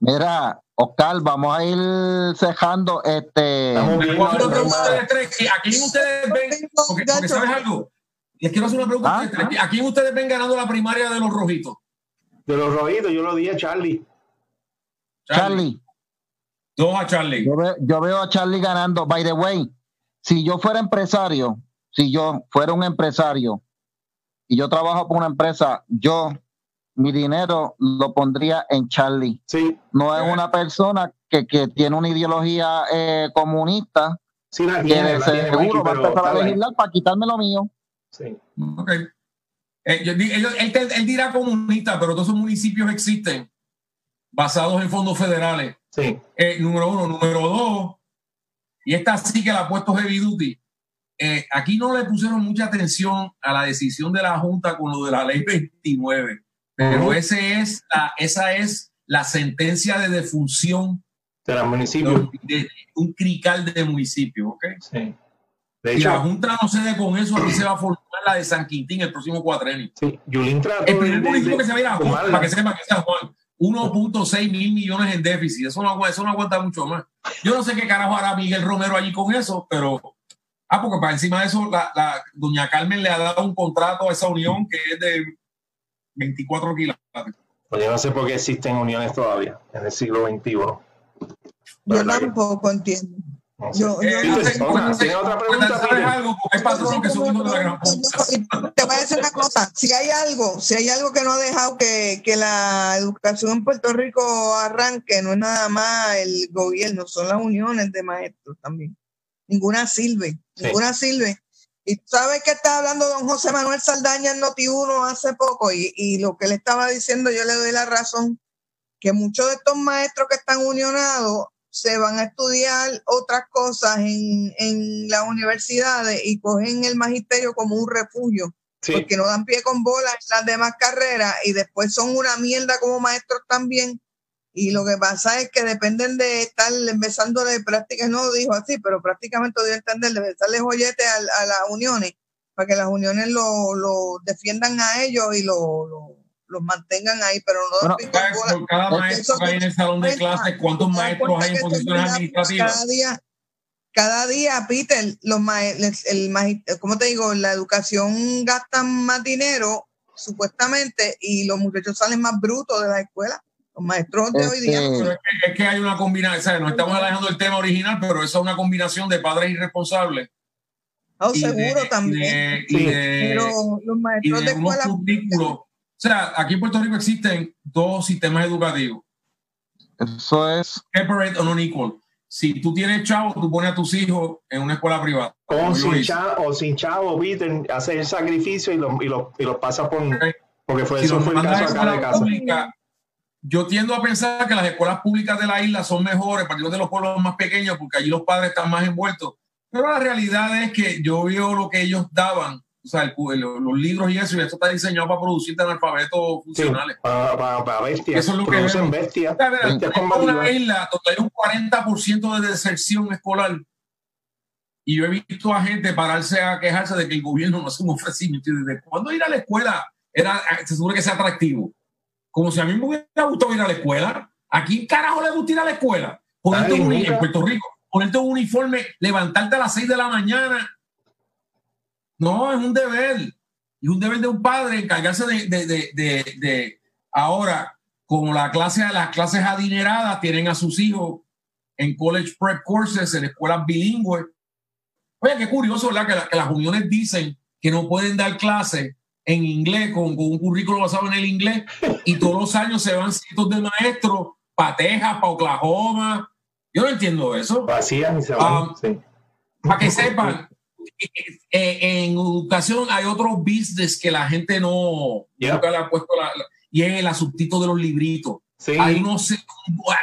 A: Mira, Oscar, vamos a ir cejando este.
C: Estamos
B: Les
C: bien,
B: quiero hacer una pregunta a
C: hermano.
B: ustedes tres. ¿A quién ustedes ven? Porque, porque ¿sabes algo? Les quiero hacer una pregunta a
A: Ah,
B: ustedes tres. ¿A quién ustedes ven ganando la primaria de los rojitos?
C: De los rojitos, yo lo dije a Charlie.
A: Charlie,
B: Dos a Charlie.
A: yo, ve- yo veo a Charlie ganando. By the way, si yo fuera empresario, si yo fuera un empresario y yo trabajo por una empresa, yo mi dinero lo pondría en Charlie.
C: Sí,
A: No es una persona que, que tiene una ideología eh, comunista
C: sí la
A: que
C: tiene,
A: de
C: la tiene, Mikey,
A: seguro va a empezar a legislar para quitarme lo mío.
C: Sí.
B: Ok. Eh, yo di- ellos- él, él- él dirá comunista, pero todos esos municipios existen basados en fondos federales.
C: Sí,
B: Eh, número uno. Número dos, y esta sí que la ha puesto heavy duty. Eh, aquí no le pusieron mucha atención a la decisión de la Junta con lo de la ley 29, pero ese es la, esa es la sentencia de defunción
C: de los municipios.
B: de, de un crical de municipio. ¿ok?
C: Sí. De
B: Si la
C: hecho,
B: Junta no cede con eso, aquí se va a formar la de San Quintín el próximo cuatrenio.
C: sí, Yulín trató
B: El primer municipio que se va a ir a Juan, para que sepa que sea Juan, 1.6 mil millones en déficit. Eso no, eso no aguanta mucho más. Yo no sé qué carajo hará Miguel Romero allí con eso, pero. Ah, porque para encima de eso, la, la- doña Carmen le ha dado un contrato a esa unión que es de 24 kilovatio.
C: Pues yo no sé por qué existen uniones todavía en el siglo XXI.
D: Yo
C: ¿Verdad que-
D: tampoco entiendo.
C: no sé.
D: Yo, yo
C: Peter,
D: no
B: hace-
D: sé
C: otra-
D: cómo-
C: ¿tiene otra pregunta,
B: ¿Sabes
C: Peter?
B: algo? Porque hay patronos que son hijos de la gran puta.
D: Te voy a decir una cosa, si hay algo, si hay algo que no ha dejado que, que la educación en Puerto Rico arranque, no es nada más el gobierno, son las uniones de maestros también. Ninguna sirve,
C: Sí.
D: ninguna sirve. Y sabes que está hablando don José Manuel Saldaña en Noti1 hace poco y, y lo que él estaba diciendo yo le doy la razón, que muchos de estos maestros que están unionados se van a estudiar otras cosas en, en las universidades y cogen el magisterio como un refugio,
C: Sí,
D: porque no dan pie con bola en las demás carreras y después son una mierda como maestros también. Y lo que pasa es que dependen de estar empezándole prácticas, no lo dijo así, pero prácticamente dio a entender, de empezarle joyete a, a las uniones, para que las uniones lo, lo defiendan a ellos y lo, lo- los mantengan ahí, pero no
A: Bueno,
D: pie con
B: ¿Sabes
D: bola.
B: por cada maestro que hay en el salón de clases cuántos
D: ¿Te das
B: maestros hay en posiciones administrativas?
D: Cada día, cada día, Peter, los ma- el, ¿cómo te digo? La educación gasta más dinero, supuestamente, y los muchachos salen más brutos de la escuela. Los maestros de hoy día.
A: Este,
B: Pero es que, es que hay una combinación, ¿sabes? no estamos alejando del tema original, pero eso es una combinación de padres irresponsables.
D: Oh,
B: y de-
D: seguro
B: y
D: también.
B: de- y de-
D: pero los
B: y
D: maestros
B: de
D: de
B: unos currículos. O sea, aquí en Puerto Rico existen dos sistemas educativos,
A: eso es.
B: separate o non-equal. Si tú tienes chavo, tú pones a tus hijos en una escuela privada.
C: Sin chavo, o sin chavo, Peter, hace el sacrificio y lo, y lo, y lo pasa por. Porque fue,
B: Si
C: eso
B: los
C: fue el
B: mandas a
C: caso acá de casa.
B: pública, yo tiendo a pensar que las escuelas públicas de la isla son mejores, partidos de los pueblos más pequeños, porque allí los padres están más envueltos. Pero la realidad es que yo veo lo que ellos daban o sea, el el- los libros y eso, y esto está diseñado para producir analfabetos
C: Sí,
B: funcionales.
C: para, para, para bestias.
B: Eso es lo que
C: Producen
B: vemos.
C: bestias. Bestias
B: es una isla donde hay un 40% de deserción escolar. Y yo he visto a gente pararse a quejarse de que el gobierno no hace un ofrecimiento. ¿Desde cuándo ir a la escuela era, se supone que sea atractivo? Como si a mí me hubiera gustado ir a la escuela. ¿A quién carajo le gusta ir a la escuela? Ponerte
C: Ay,
B: un
C: nunca.
B: en Puerto Rico, ponerte un uniforme, levantarte a las 6 de la mañana. No, es un deber. Y un deber de un padre encargarse de, de, de, de, de- ahora, como la clase, las clases adineradas tienen a sus hijos en college prep courses, en escuelas bilingües. Oye, qué curioso, ¿verdad? Que, la- que las uniones dicen que no pueden dar clases en inglés con, con un currículo basado en el inglés y todos los años se van cientos de maestros para Texas, para Oklahoma. Yo no entiendo eso.
C: Vacían y se van.
B: Ah,
C: sí.
B: Para que sepan, eh, en educación hay otro business que la gente no
C: Yeah.
B: nunca le ha puesto la, la- y es el asubtito de los libritos.
C: Sí,
B: Hay, unos,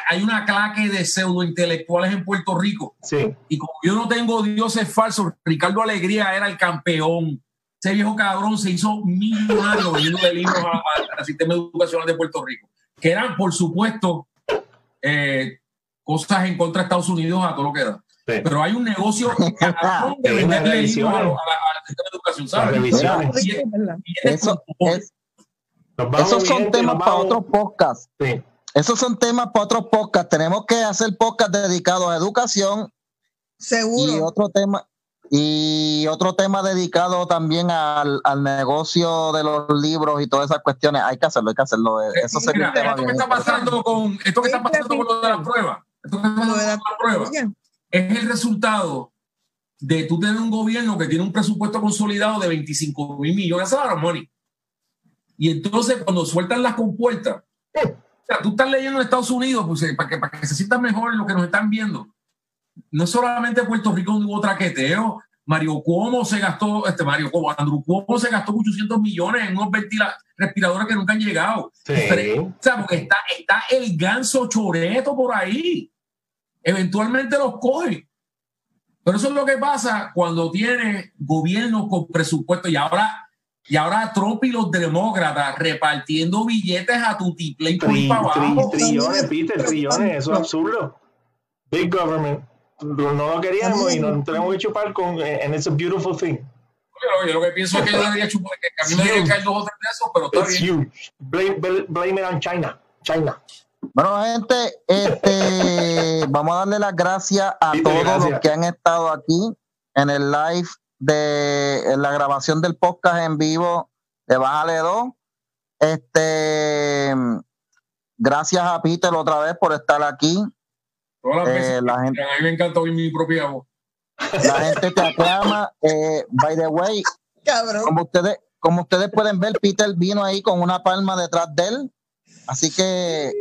B: hay una claque de pseudo intelectuales en Puerto Rico
C: sí.
B: y como yo no tengo dioses falsos, Ricardo Alegría era el campeón. Ese viejo cabrón se hizo millonario vendiendo de libros al sistema educacional de Puerto Rico, que eran, por supuesto, eh, cosas en contra de Estados Unidos a todo lo que da.
C: sí.
B: Pero hay un negocio cabrón de venderle libros a,
C: revisiones.
B: lo- a la, a la sistema de educación, ¿sabes? Y- y
A: Eso, es- esos son temas para otros podcasts.
C: Sí.
A: Esos son temas para otros podcasts. Tenemos que hacer podcasts dedicados a educación y
D: Seguro.
A: otro tema y otro tema dedicado también al, al negocio de los libros y todas esas cuestiones. Hay que hacerlo, hay que hacerlo. Eso sería
B: Mira,
A: un tema
B: esto que está pasando con esto que está pasando con lo de la prueba, esto que está pasando con
D: la-
B: prueba, es el resultado de tú tener un gobierno que tiene un presupuesto consolidado de 25 mil millones de dólares money. Y entonces cuando sueltan las compuertas, o sea, tú estás leyendo en Estados Unidos pues, eh, para, que, para que se sientan mejor en lo que nos están viendo. No solamente Puerto Rico hubo traqueteo. Mario Cuomo se gastó, este Mario Cuomo, Andrew Cuomo se gastó 800 millones en unos respiradores que nunca han llegado.
C: Sí.
B: O sea, porque está, está el ganso choreto por ahí. Eventualmente los cogen. Pero eso es lo que pasa cuando tiene gobiernos con presupuesto y ahora, y ahora Trump y los demócratas repartiendo billetes a tu tiple y
C: Tri-
B: para abajo.
C: trillones, Peter, trillones, eso es absurdo. Big government. No lo queríamos y nos tenemos que chupar con, and it's a beautiful thing.
B: Yo, yo lo que pienso es que yo debería chupar, que a mí me debería caer dos o tres de esos, pero está
C: It's
B: bien.
C: huge. Blame, blame- blame it on China. China.
A: Bueno, gente, este, vamos a darle las gracias a todos
C: gracias.
A: los que han estado aquí en el live de en la grabación del podcast en vivo de Bájale 2. Este, gracias a Peter otra vez por estar aquí.
B: Todas las
A: Eh,
B: veces
A: la gente-
B: a mí me encanta oír mi propia voz.
A: La gente te aclama. Eh, by the way,
D: cabrón.
A: como ustedes, como ustedes pueden ver, Peter vino ahí con una palma detrás de él. Así que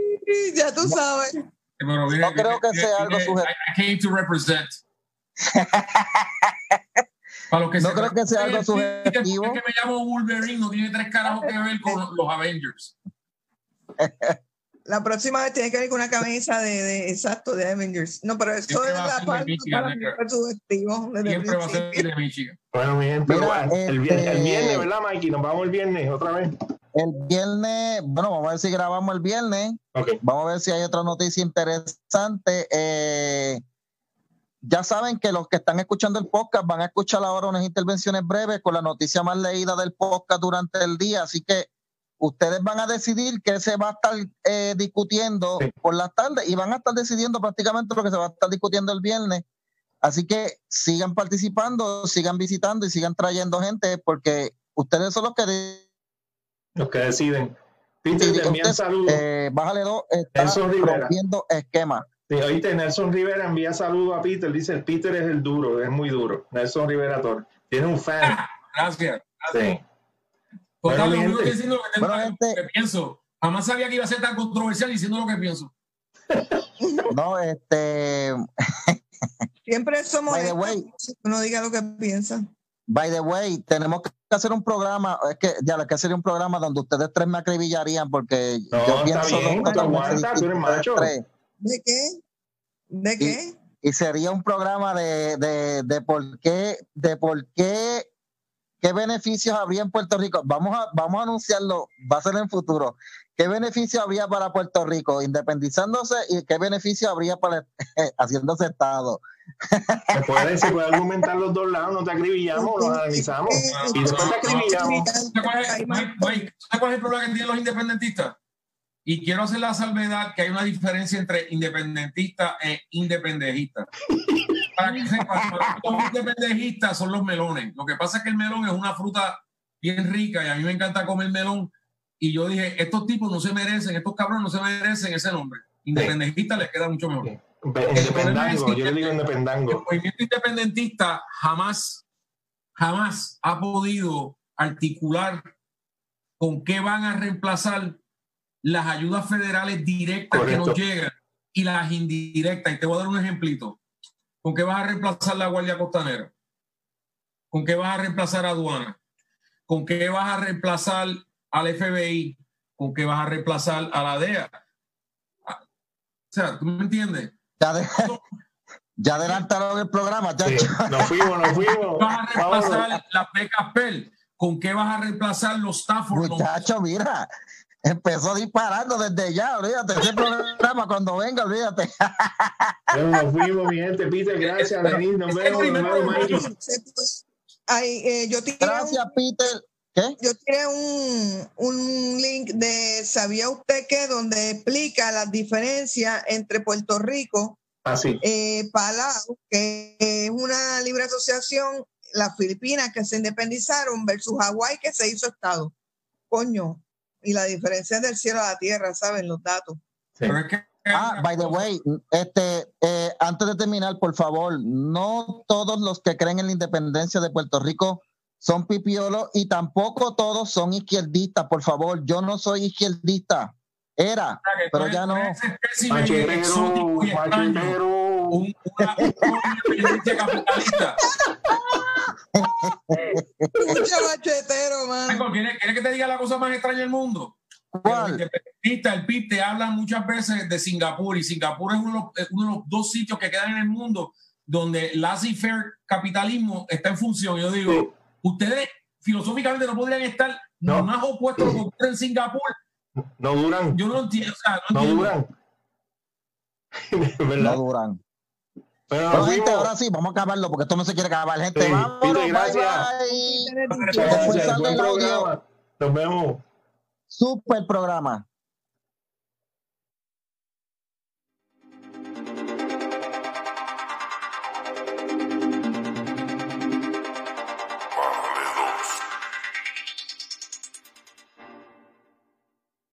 D: Ya tú sabes.
B: Pero viene-
A: No creo que sea algo
B: viene-
A: sujeto.
B: I, came to represent. Para los que
A: No
B: se-
A: creo que sea algo
B: Sí, sí, que
A: subjetivo.
B: me llamo Wolverine, no tiene tres carajos que ver con los Avengers.
D: La próxima vez tienes que ir con una camisa de, de- exacto de Avengers. No, pero eso
B: Siempre
D: es
B: va a
D: la
B: ser de
D: parte
B: Michigan,
D: para desde el
B: Siempre va a ser de Michigan.
C: Bueno, mi gente,
A: Mira,
C: bueno, el, viernes, el
A: este-
C: viernes, ¿verdad, Mikey? Nos vamos el viernes otra vez.
A: el viernes, bueno, vamos a ver si grabamos el viernes. Vamos a ver si hay otra noticia interesante. Eh, ya saben que los que están escuchando el podcast van a escuchar ahora unas intervenciones breves con la noticia más leída del podcast durante el día. Así que ustedes van a decidir qué se va a estar eh, discutiendo
C: Sí.
A: por las tardes y van a estar decidiendo prácticamente lo que se va a estar discutiendo el viernes. Así que sigan participando, sigan visitando y sigan trayendo gente porque ustedes son los que
C: Los que deciden. Peter,
A: Sí, usted,
C: saludos.
A: eh, bájale dos, está
C: Nelson Rivera.
A: rompiendo esquema.
C: Sí, oíste, Nelson Rivera envía saludos a Peter. Dice, el Peter es el duro, es muy duro. Nelson Rivera Tor. Tiene un fan.
B: Gracias.
C: Sí.
B: Total,
C: Bueno,
B: que
C: gente.
B: diciendo lo que, tengo-
A: Bueno, gente.
B: que pienso. Jamás sabía que iba a ser tan controversial diciendo lo que pienso.
A: No, este,
D: Siempre eso
A: By the way.
D: Uno diga lo que piensa.
A: by the way, tenemos que hacer un programa, es que ya lo que hacer un programa donde ustedes tres me acribillarían porque
C: No,
A: yo
C: está
A: pienso
C: bien,
A: dos
C: te aguanta, tú eres macho.
D: ¿De qué? ¿De qué?
A: y sería un programa de, de, de por qué, de por qué ¿qué beneficios habría en Puerto Rico? Vamos a, vamos a anunciarlo, va a ser en futuro. ¿Qué beneficio habría para Puerto Rico independizándose y qué beneficio habría para haciéndose Estado?
C: Se puede, se puede argumentar los dos lados, no te acribillamos, los analizamos y después te acribillamos.
B: ¿Sabes cuál es- Mike, Mike, ¿sabes cuál es el problema que tienen los independentistas? Y quiero hacer la salvedad que hay una diferencia entre independentista e independentista. Para que sepan, los independentista son los melones. Lo que pasa es que el melón es una fruta bien rica y a mí me encanta comer melón. Y yo dije, estos tipos no se merecen, estos cabrones no se merecen ese nombre. Independentista les queda mucho mejor.
C: Independango, yo le digo
B: El
C: independango.
B: movimiento independentista jamás, jamás ha podido articular con qué van a reemplazar las ayudas federales directas que nos llegan y las indirectas. Y te voy a dar un ejemplito. ¿Con qué vas a reemplazar la Guardia Costanera? ¿Con qué vas a reemplazar aduana? ¿Con qué vas a reemplazar al FBI? ¿Con qué vas a reemplazar a la DEA? Ah, O sea, ¿tú me entiendes?
A: Ya, de- ya adelantaron el programa, ya.
C: Sí, nos fuimos, nos fuimos.
B: vas a
C: Vámonos.
B: reemplazar las becas Pell? ¿Con qué vas a reemplazar los Stafford?
A: Muchacho, mira, empezó disparando desde ya, olvídate, ese programa cuando venga, olvídate.
C: Bueno, nos fuimos, mi gente. Peter, gracias, Denis. Nos vemos, nos.
D: Ay, eh, yo tiré,
A: Gracias, Peter. ¿Qué?
D: un, yo tiré un, un link de ¿Sabía usted qué? donde explica las diferencias entre Puerto Rico,
C: Así.
D: eh, Palau, que es una libre asociación, las Filipinas que se independizaron versus Hawái que se hizo Estado. Coño. Y la diferencia es del cielo a la tierra, ¿saben? Los datos.
C: Sí.
A: Ah, by the way, este, eh, antes de terminar, por favor, no todos los que creen en la independencia de Puerto Rico son pipiolos y tampoco todos son izquierdistas, por favor. Yo no soy izquierdista. Era, pero ya no.
C: Machetero, machetero.
B: Un, una, una capitalista.
D: Mucho machetero, mano.
B: Michael, ¿quieres, quieres que te diga la cosa más extraña del mundo?
A: ¿Cuál?
B: independentistas, el PIB, te hablan muchas veces de Singapur y Singapur es uno de los, es uno de los dos sitios que quedan en el mundo donde laissez-faire capitalismo está en función. Yo digo,
C: Sí.
B: ustedes filosóficamente no podrían estar
C: No.
B: más opuestos a lo que ocurre en Singapur.
C: No duran,
B: Yo no entiendo. O sea, no
C: no
B: entiendo.
C: duran.
A: No duran.
C: Pero
A: Bueno, gente, ahora sí, vamos a acabarlo porque esto no se quiere acabar, gente.
C: Sí,
A: Vámonos, bye,
C: gracias.
A: bye.
C: Buen programa. Nos vemos.
A: Super programa.